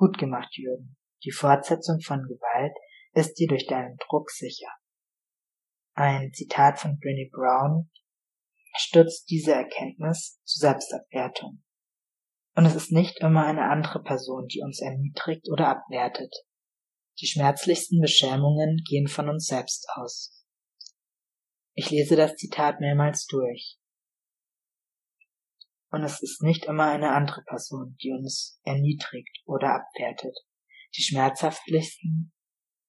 Gut gemacht, Jürgen. Die Fortsetzung von Gewalt ist dir durch deinen Druck sicher. Ein Zitat von Brené Brown stützt diese Erkenntnis zu Selbstabwertung. Und es ist nicht immer eine andere Person, die uns erniedrigt oder abwertet. Die schmerzlichsten Beschämungen gehen von uns selbst aus. Ich lese das Zitat mehrmals durch. Und es ist nicht immer eine andere Person, die uns erniedrigt oder abwertet. Die schmerzhaftesten,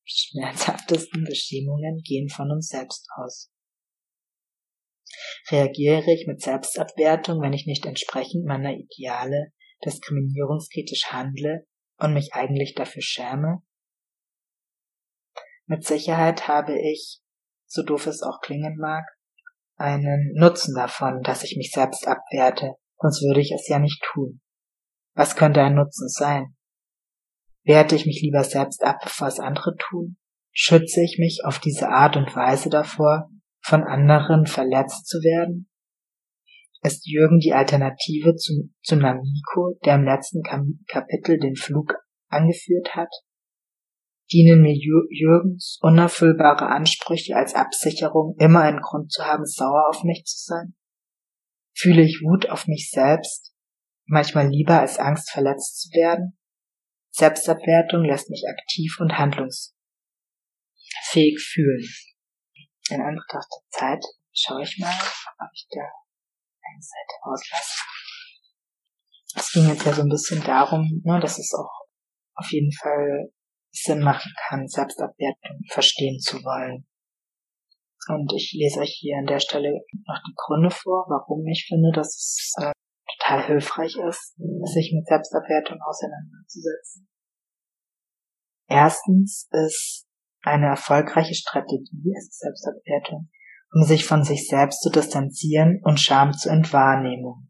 schmerzhaftesten Bestimmungen gehen von uns selbst aus. Reagiere ich mit Selbstabwertung, wenn ich nicht entsprechend meiner Ideale diskriminierungskritisch handle und mich eigentlich dafür schäme? Mit Sicherheit habe ich, so doof es auch klingen mag, einen Nutzen davon, dass ich mich selbst abwerte sonst würde ich es ja nicht tun. Was könnte ein Nutzen sein? Werte ich mich lieber selbst ab, bevor es andere tun? Schütze ich mich auf diese Art und Weise davor, von anderen verletzt zu werden? Ist Jürgen die Alternative zu, zu Namiko, der im letzten Kapitel den Flug angeführt hat? Dienen mir Jürgens unerfüllbare Ansprüche als Absicherung, immer einen Grund zu haben, sauer auf mich zu sein? Fühle ich Wut auf mich selbst, manchmal lieber als Angst verletzt zu werden? Selbstabwertung lässt mich aktiv und handlungsfähig fühlen. In Anbetracht der Zeit schaue ich mal, ob ich da eine Seite auslasse. Es ging jetzt ja so ein bisschen darum, ne, dass es auch auf jeden Fall Sinn machen kann, Selbstabwertung verstehen zu wollen. Und ich lese euch hier an der Stelle noch die Gründe vor, warum ich finde, dass es äh, total hilfreich ist, sich mit Selbstabwertung auseinanderzusetzen. Erstens ist eine erfolgreiche Strategie, ist Selbstabwertung, um sich von sich selbst zu distanzieren und Scham zu Entwahrnehmung.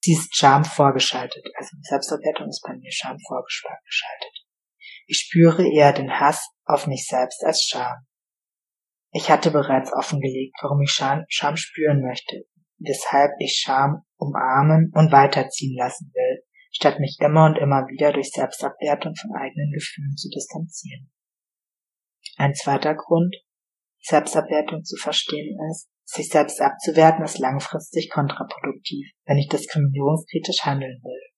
Sie ist Scham vorgeschaltet, also Selbstabwertung ist bei mir Scham vorgeschaltet. Ich spüre eher den Hass auf mich selbst als Scham. Ich hatte bereits offengelegt, warum ich Scham, Scham spüren möchte, weshalb ich Scham umarmen und weiterziehen lassen will, statt mich immer und immer wieder durch Selbstabwertung von eigenen Gefühlen zu distanzieren. Ein zweiter Grund, Selbstabwertung zu verstehen ist, sich selbst abzuwerten ist langfristig kontraproduktiv, wenn ich diskriminierungskritisch handeln will.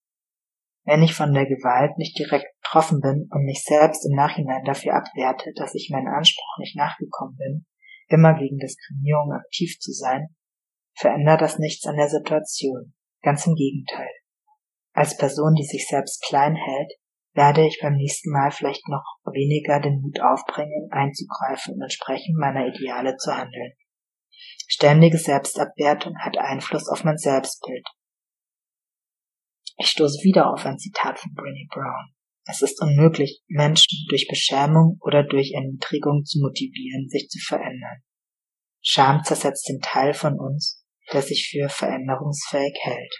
Wenn ich von der Gewalt nicht direkt betroffen bin und mich selbst im Nachhinein dafür abwerte, dass ich meinen Anspruch nicht nachgekommen bin, immer gegen Diskriminierung aktiv zu sein, verändert das nichts an der Situation. Ganz im Gegenteil. Als Person, die sich selbst klein hält, werde ich beim nächsten Mal vielleicht noch weniger den Mut aufbringen, einzugreifen und entsprechend meiner Ideale zu handeln. Ständige Selbstabwertung hat Einfluss auf mein Selbstbild. Ich stoße wieder auf ein Zitat von Brené Brown. Es ist unmöglich, Menschen durch Beschämung oder durch Erniedrigung zu motivieren, sich zu verändern. Scham zersetzt den Teil von uns, der sich für veränderungsfähig hält.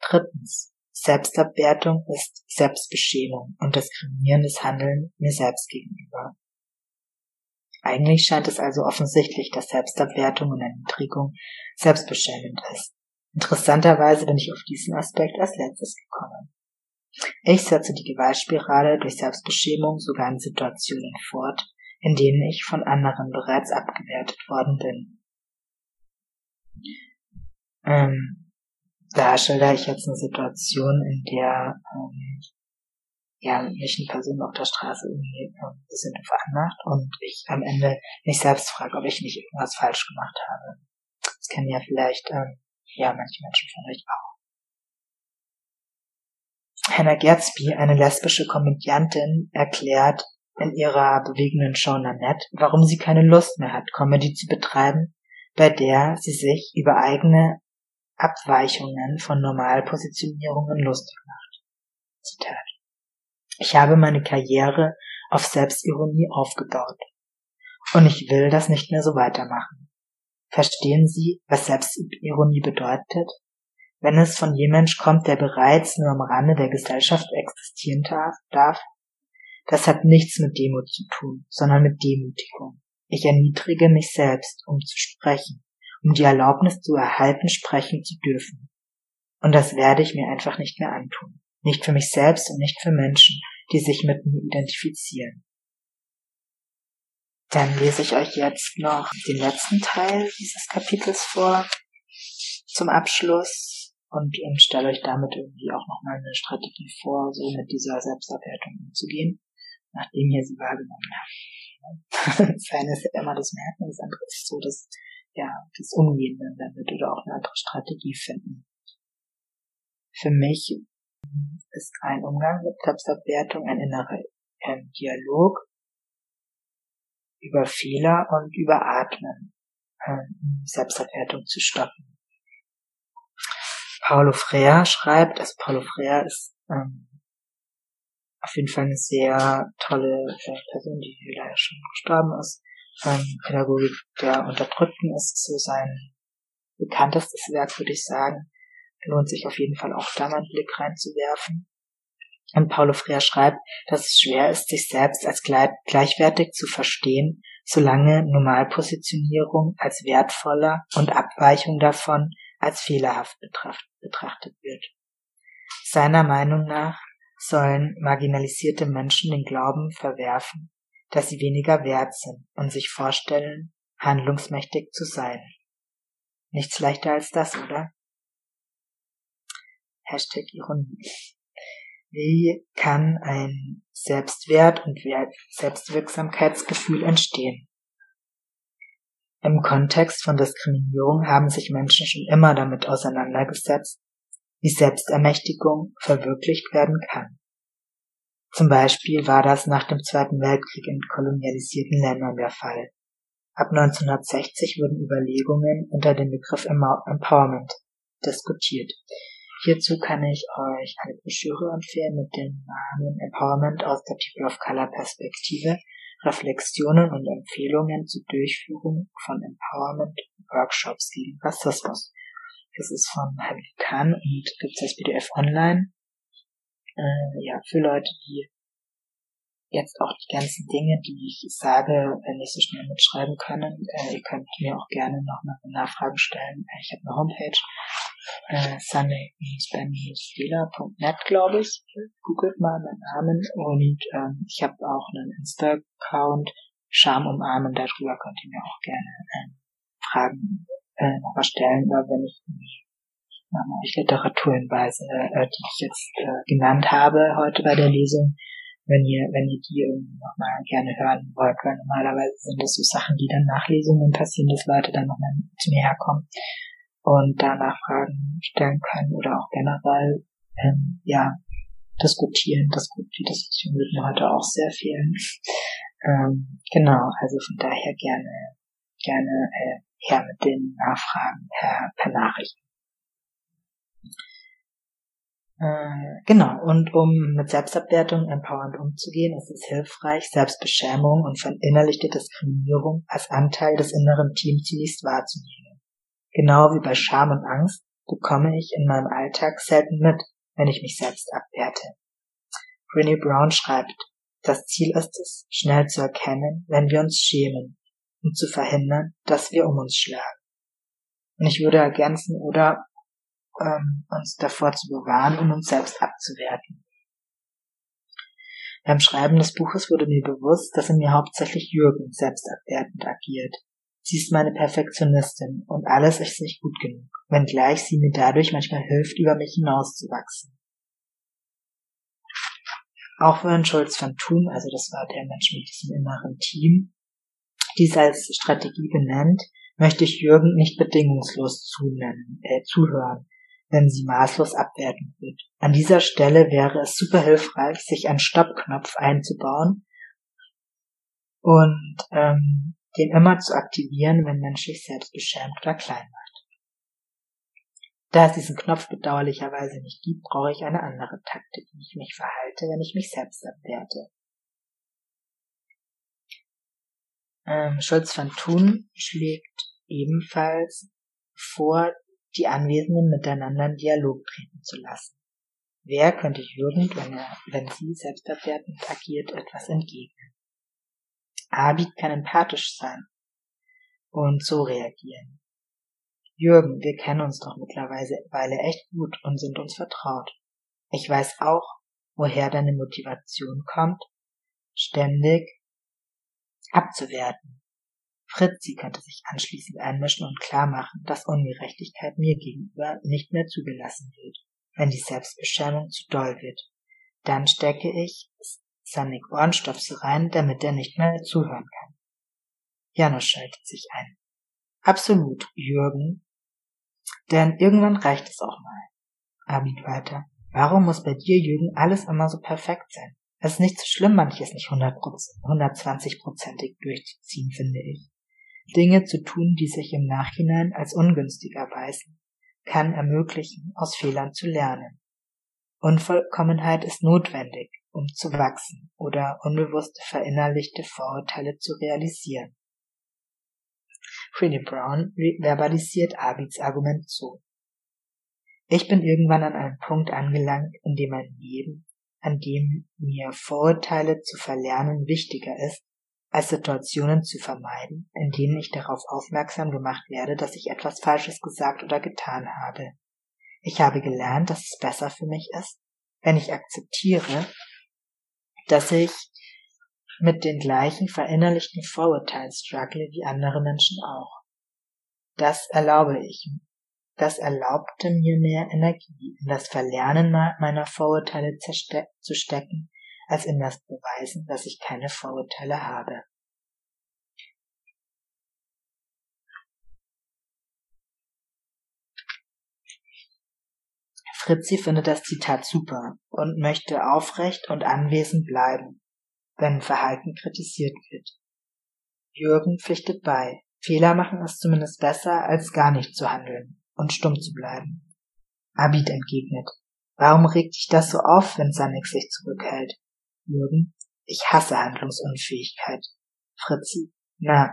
Drittens. Selbstabwertung ist Selbstbeschämung und diskriminierendes Handeln mir selbst gegenüber. Eigentlich scheint es also offensichtlich, dass Selbstabwertung und Erniedrigung selbstbeschämend ist. Interessanterweise bin ich auf diesen Aspekt als letztes gekommen. Ich setze die Gewaltspirale durch Selbstbeschämung sogar in Situationen fort, in denen ich von anderen bereits abgewertet worden bin. Ähm, da schilder ich jetzt eine Situation, in der ähm, ja, mich eine Person auf der Straße irgendwie ähm, ein bisschen veranmacht und ich am Ende mich selbst frage, ob ich nicht irgendwas falsch gemacht habe. Das kennen ja vielleicht ähm, ja manche Menschen euch auch. Hannah Gadsby, eine lesbische Komödiantin, erklärt in ihrer bewegenden Show Nanette, warum sie keine Lust mehr hat, Comedy zu betreiben, bei der sie sich über eigene Abweichungen von Normalpositionierungen lustig macht. Zitat. Ich habe meine Karriere auf Selbstironie aufgebaut. Und ich will das nicht mehr so weitermachen. Verstehen Sie, was Selbstironie bedeutet? Wenn es von jemandem kommt, der bereits nur am Rande der Gesellschaft existieren darf, das hat nichts mit Demut zu tun, sondern mit Demütigung. Ich erniedrige mich selbst, um zu sprechen, um die Erlaubnis zu erhalten, sprechen zu dürfen. Und das werde ich mir einfach nicht mehr antun. Nicht für mich selbst und nicht für Menschen, die sich mit mir identifizieren. Dann lese ich euch jetzt noch den letzten Teil dieses Kapitels vor zum Abschluss und, und stelle euch damit irgendwie auch nochmal eine Strategie vor, so mit dieser Selbstabwertung umzugehen, nachdem ihr sie wahrgenommen habt. das eine ist ja immer das Merken, das andere ist so das, ja, das Umgehen dann damit oder auch eine andere Strategie finden. Für mich ist ein Umgang mit Selbstabwertung ein innerer Dialog über Fehler und über Atmen, um Selbstabwertung zu stoppen. Paulo Freire schreibt, also Paulo Freire ist ähm, auf jeden Fall eine sehr tolle Person, die leider schon gestorben ist. Ähm, Pädagogik der Unterdrückten ist so sein bekanntestes Werk, würde ich sagen lohnt sich auf jeden Fall auch da mal einen Blick reinzuwerfen. Und Paulo Freire schreibt, dass es schwer ist, sich selbst als gleichwertig zu verstehen, solange Normalpositionierung als wertvoller und Abweichung davon als fehlerhaft betrachtet wird. Seiner Meinung nach sollen marginalisierte Menschen den Glauben verwerfen, dass sie weniger wert sind und sich vorstellen, handlungsmächtig zu sein. Nichts leichter als das, oder? Hashtag Ironie. Wie kann ein Selbstwert und Selbstwirksamkeitsgefühl entstehen? Im Kontext von Diskriminierung haben sich Menschen schon immer damit auseinandergesetzt, wie Selbstermächtigung verwirklicht werden kann. Zum Beispiel war das nach dem Zweiten Weltkrieg in kolonialisierten Ländern der Fall. Ab 1960 wurden Überlegungen unter dem Begriff Empowerment diskutiert. Hierzu kann ich euch eine Broschüre empfehlen mit dem Namen Empowerment aus der People of Color Perspektive, Reflexionen und Empfehlungen zur Durchführung von Empowerment Workshops gegen Rassismus. Das ist von Hamid Khan und gibt es als PDF online äh, ja, für Leute, die jetzt auch die ganzen Dinge, die ich sage, nicht so schnell mitschreiben können. Äh, ihr könnt mir auch gerne noch mal Nachfragen stellen. Äh, ich habe eine Homepage, äh, sunday-ben-stela.net, glaube ich. Googelt mal meinen Namen und ähm, ich habe auch einen Insta-Account, Scham umarmen, darüber könnt ihr mir auch gerne ähm, Fragen äh, nochmal stellen, oder wenn ich euch Literaturhinweise, äh, die ich jetzt äh, genannt habe heute bei der Lesung, wenn ihr, wenn ihr die nochmal gerne hören wollt, weil normalerweise sind das so Sachen, die dann nach Lesungen passieren, dass Leute dann nochmal zu mir herkommen und danach Fragen stellen können oder auch generell, ähm, ja, diskutieren. Das, die Diskussion wird mir heute auch sehr fehlen. Ähm, genau, also von daher gerne, gerne äh, her mit den Nachfragen per, per Nachricht. Äh, genau, und um mit Selbstabwertung empowernd umzugehen, ist es hilfreich, Selbstbeschämung und verinnerlichte Diskriminierung als Anteil des inneren Teams zunächst wahrzunehmen. Genau wie bei Scham und Angst bekomme ich in meinem Alltag selten mit, wenn ich mich selbst abwerte. Brené Brown schreibt, das Ziel ist es, schnell zu erkennen, wenn wir uns schämen, um zu verhindern, dass wir um uns schlagen. Und ich würde ergänzen, oder ähm, uns davor zu bewahren und uns selbst abzuwerten. Beim Schreiben des Buches wurde mir bewusst, dass in mir hauptsächlich Jürgen selbstabwertend agiert. Sie ist meine Perfektionistin und alles ist nicht gut genug, wenngleich sie mir dadurch manchmal hilft, über mich hinauszuwachsen. Auch wenn Schulz van Thun, also das war der Mensch mit diesem inneren Team, dies als Strategie benennt, möchte ich Jürgen nicht bedingungslos zunennen, äh, zuhören, wenn sie maßlos abwertend wird. An dieser Stelle wäre es super hilfreich, sich einen Stoppknopf einzubauen und ähm, den immer zu aktivieren, wenn Mensch sich selbst beschämt oder klein macht. Da es diesen Knopf bedauerlicherweise nicht gibt, brauche ich eine andere Taktik, wie ich mich verhalte, wenn ich mich selbst abwerte. Ähm, Schulz van Thun schlägt ebenfalls vor, die Anwesenden miteinander in Dialog treten zu lassen. Wer könnte Jürgen, wenn er, wenn sie selbstabwertend agiert, etwas entgegnen? Abid kann empathisch sein und so reagieren. Jürgen, wir kennen uns doch mittlerweile echt gut und sind uns vertraut. Ich weiß auch, woher deine Motivation kommt, ständig abzuwerten. Fritzi könnte sich anschließend einmischen und klarmachen, dass Ungerechtigkeit mir gegenüber nicht mehr zugelassen wird, wenn die Selbstbeschämung zu doll wird. Dann stecke ich Sanik Ohrenstöpsel rein, damit er nicht mehr zuhören kann. Janusz schaltet sich ein. Absolut, Jürgen. Denn irgendwann reicht es auch mal. Abid weiter. Warum muss bei dir, Jürgen, alles immer so perfekt sein? Es ist nicht so schlimm, manches nicht 100%, 120%ig durchzuziehen, finde ich. Dinge zu tun, die sich im Nachhinein als ungünstig erweisen, kann ermöglichen, aus Fehlern zu lernen. Unvollkommenheit ist notwendig, um zu wachsen oder unbewusste verinnerlichte Vorurteile zu realisieren. Freddie Brown verbalisiert Abids Argument so. Ich bin irgendwann an einem Punkt angelangt, in dem mein Leben, an dem mir Vorurteile zu verlernen wichtiger ist, als Situationen zu vermeiden, in denen ich darauf aufmerksam gemacht werde, dass ich etwas Falsches gesagt oder getan habe. Ich habe gelernt, dass es besser für mich ist, wenn ich akzeptiere, dass ich mit den gleichen verinnerlichten Vorurteilen struggle wie andere Menschen auch. Das erlaube ich das erlaubte mir mehr Energie in das Verlernen meiner Vorurteile zu stecken, als in das Beweisen, dass ich keine Vorurteile habe. Fritzi findet das Zitat super und möchte aufrecht und anwesend bleiben, wenn Verhalten kritisiert wird. Jürgen pflichtet bei. Fehler machen ist zumindest besser, als gar nicht zu handeln und stumm zu bleiben. Abid entgegnet. Warum regt dich das so auf, wenn Sanik sich zurückhält? Jürgen, ich hasse Handlungsunfähigkeit. Fritzi, na,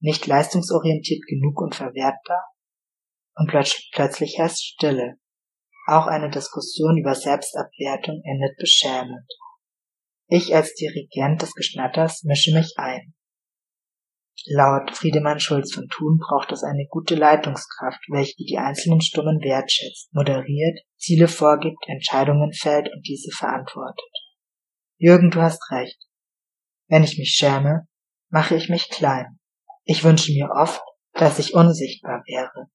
nicht leistungsorientiert genug und verwertbar? Und plötzlich herrscht Stille. Auch eine Diskussion über Selbstabwertung endet beschämend. Ich als Dirigent des Geschnatters mische mich ein. Laut Friedemann Schulz von Thun braucht es eine gute Leitungskraft, welche die einzelnen Stimmen wertschätzt, moderiert, Ziele vorgibt, Entscheidungen fällt und diese verantwortet. Jürgen, du hast recht. Wenn ich mich schäme, mache ich mich klein. Ich wünsche mir oft, dass ich unsichtbar wäre.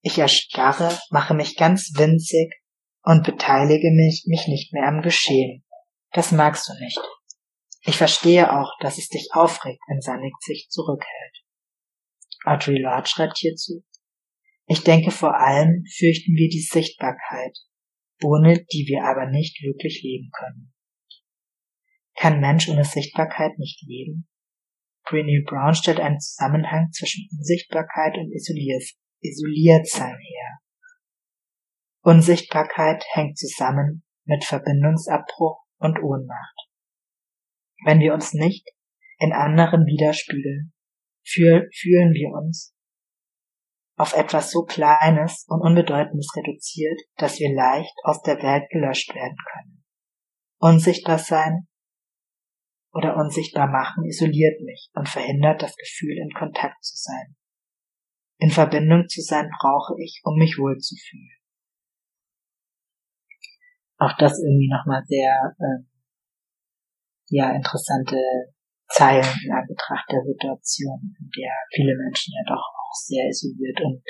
Ich erstarre, mache mich ganz winzig und beteilige mich, mich nicht mehr am Geschehen. Das magst du nicht. Ich verstehe auch, dass es dich aufregt, wenn Sanik sich zurückhält. Audrey Lord schreibt hierzu, ich denke vor allem fürchten wir die Sichtbarkeit, ohne die wir aber nicht wirklich leben können. Kann Mensch ohne Sichtbarkeit nicht leben? Brené Brown stellt einen Zusammenhang zwischen Unsichtbarkeit und Isoliertsein her. Unsichtbarkeit hängt zusammen mit Verbindungsabbruch und Ohnmacht. Wenn wir uns nicht in anderen widerspiegeln, fühlen wir uns auf etwas so Kleines und Unbedeutendes reduziert, dass wir leicht aus der Welt gelöscht werden können. Unsichtbar sein oder unsichtbar machen isoliert mich und verhindert das Gefühl, in Kontakt zu sein. In Verbindung zu sein brauche ich, um mich wohlzufühlen. Auch das irgendwie nochmal sehr äh, ja interessante Zeilen in Anbetracht der Situation, in der viele Menschen ja doch auch sehr isoliert und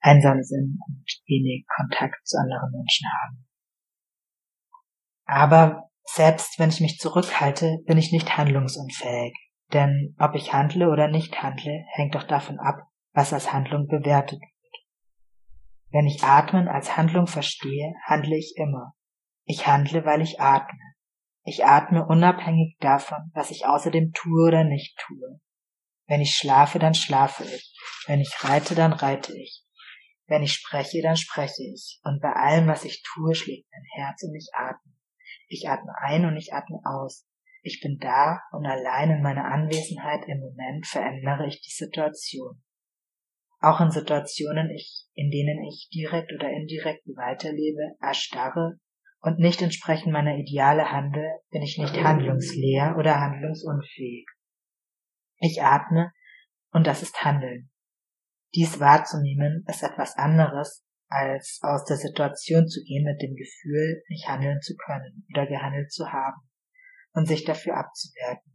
einsam sind und wenig Kontakt zu anderen Menschen haben. Aber selbst wenn ich mich zurückhalte, bin ich nicht handlungsunfähig. Denn ob ich handle oder nicht handle, hängt doch davon ab, was als Handlung bewertet wird. Wenn ich Atmen als Handlung verstehe, handle ich immer. Ich handle, weil ich atme. Ich atme unabhängig davon, was ich außerdem tue oder nicht tue. Wenn ich schlafe, dann schlafe ich. Wenn ich reite, dann reite ich. Wenn ich spreche, dann spreche ich. Und bei allem, was ich tue, schlägt mein Herz und ich atme. Ich atme ein und ich atme aus. Ich bin da und allein in meiner Anwesenheit im Moment verändere ich die Situation. Auch in Situationen, in denen ich direkt oder indirekt weiterlebe, erstarre und nicht entsprechend meiner Ideale handle, bin ich nicht handlungsleer oder handlungsunfähig. Ich atme und das ist Handeln. Dies wahrzunehmen ist etwas anderes, als aus der Situation zu gehen mit dem Gefühl, nicht handeln zu können oder gehandelt zu haben und sich dafür abzuwerten.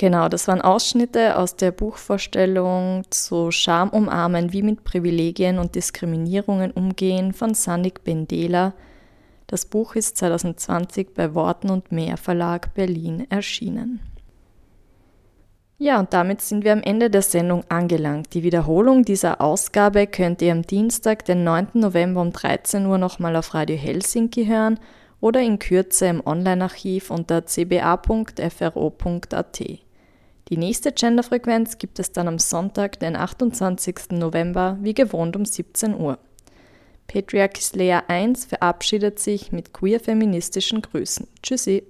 Genau, das waren Ausschnitte aus der Buchvorstellung zu Scham umarmen, wie mit Privilegien und Diskriminierungen umgehen von Sannik Bendela. Das Buch ist 2020 bei Worten und Mehr Verlag Berlin erschienen. Ja, und damit sind wir am Ende der Sendung angelangt. Die Wiederholung dieser Ausgabe könnt ihr am Dienstag, den 9. November um 13 Uhr nochmal auf Radio Helsinki hören oder in Kürze im Online-Archiv unter cba.fro.at. Die nächste Genderfrequenz gibt es dann am Sonntag, den 28. November, wie gewohnt um 17 Uhr. Patriarchis Lea 1 verabschiedet sich mit queer-feministischen Grüßen. Tschüssi!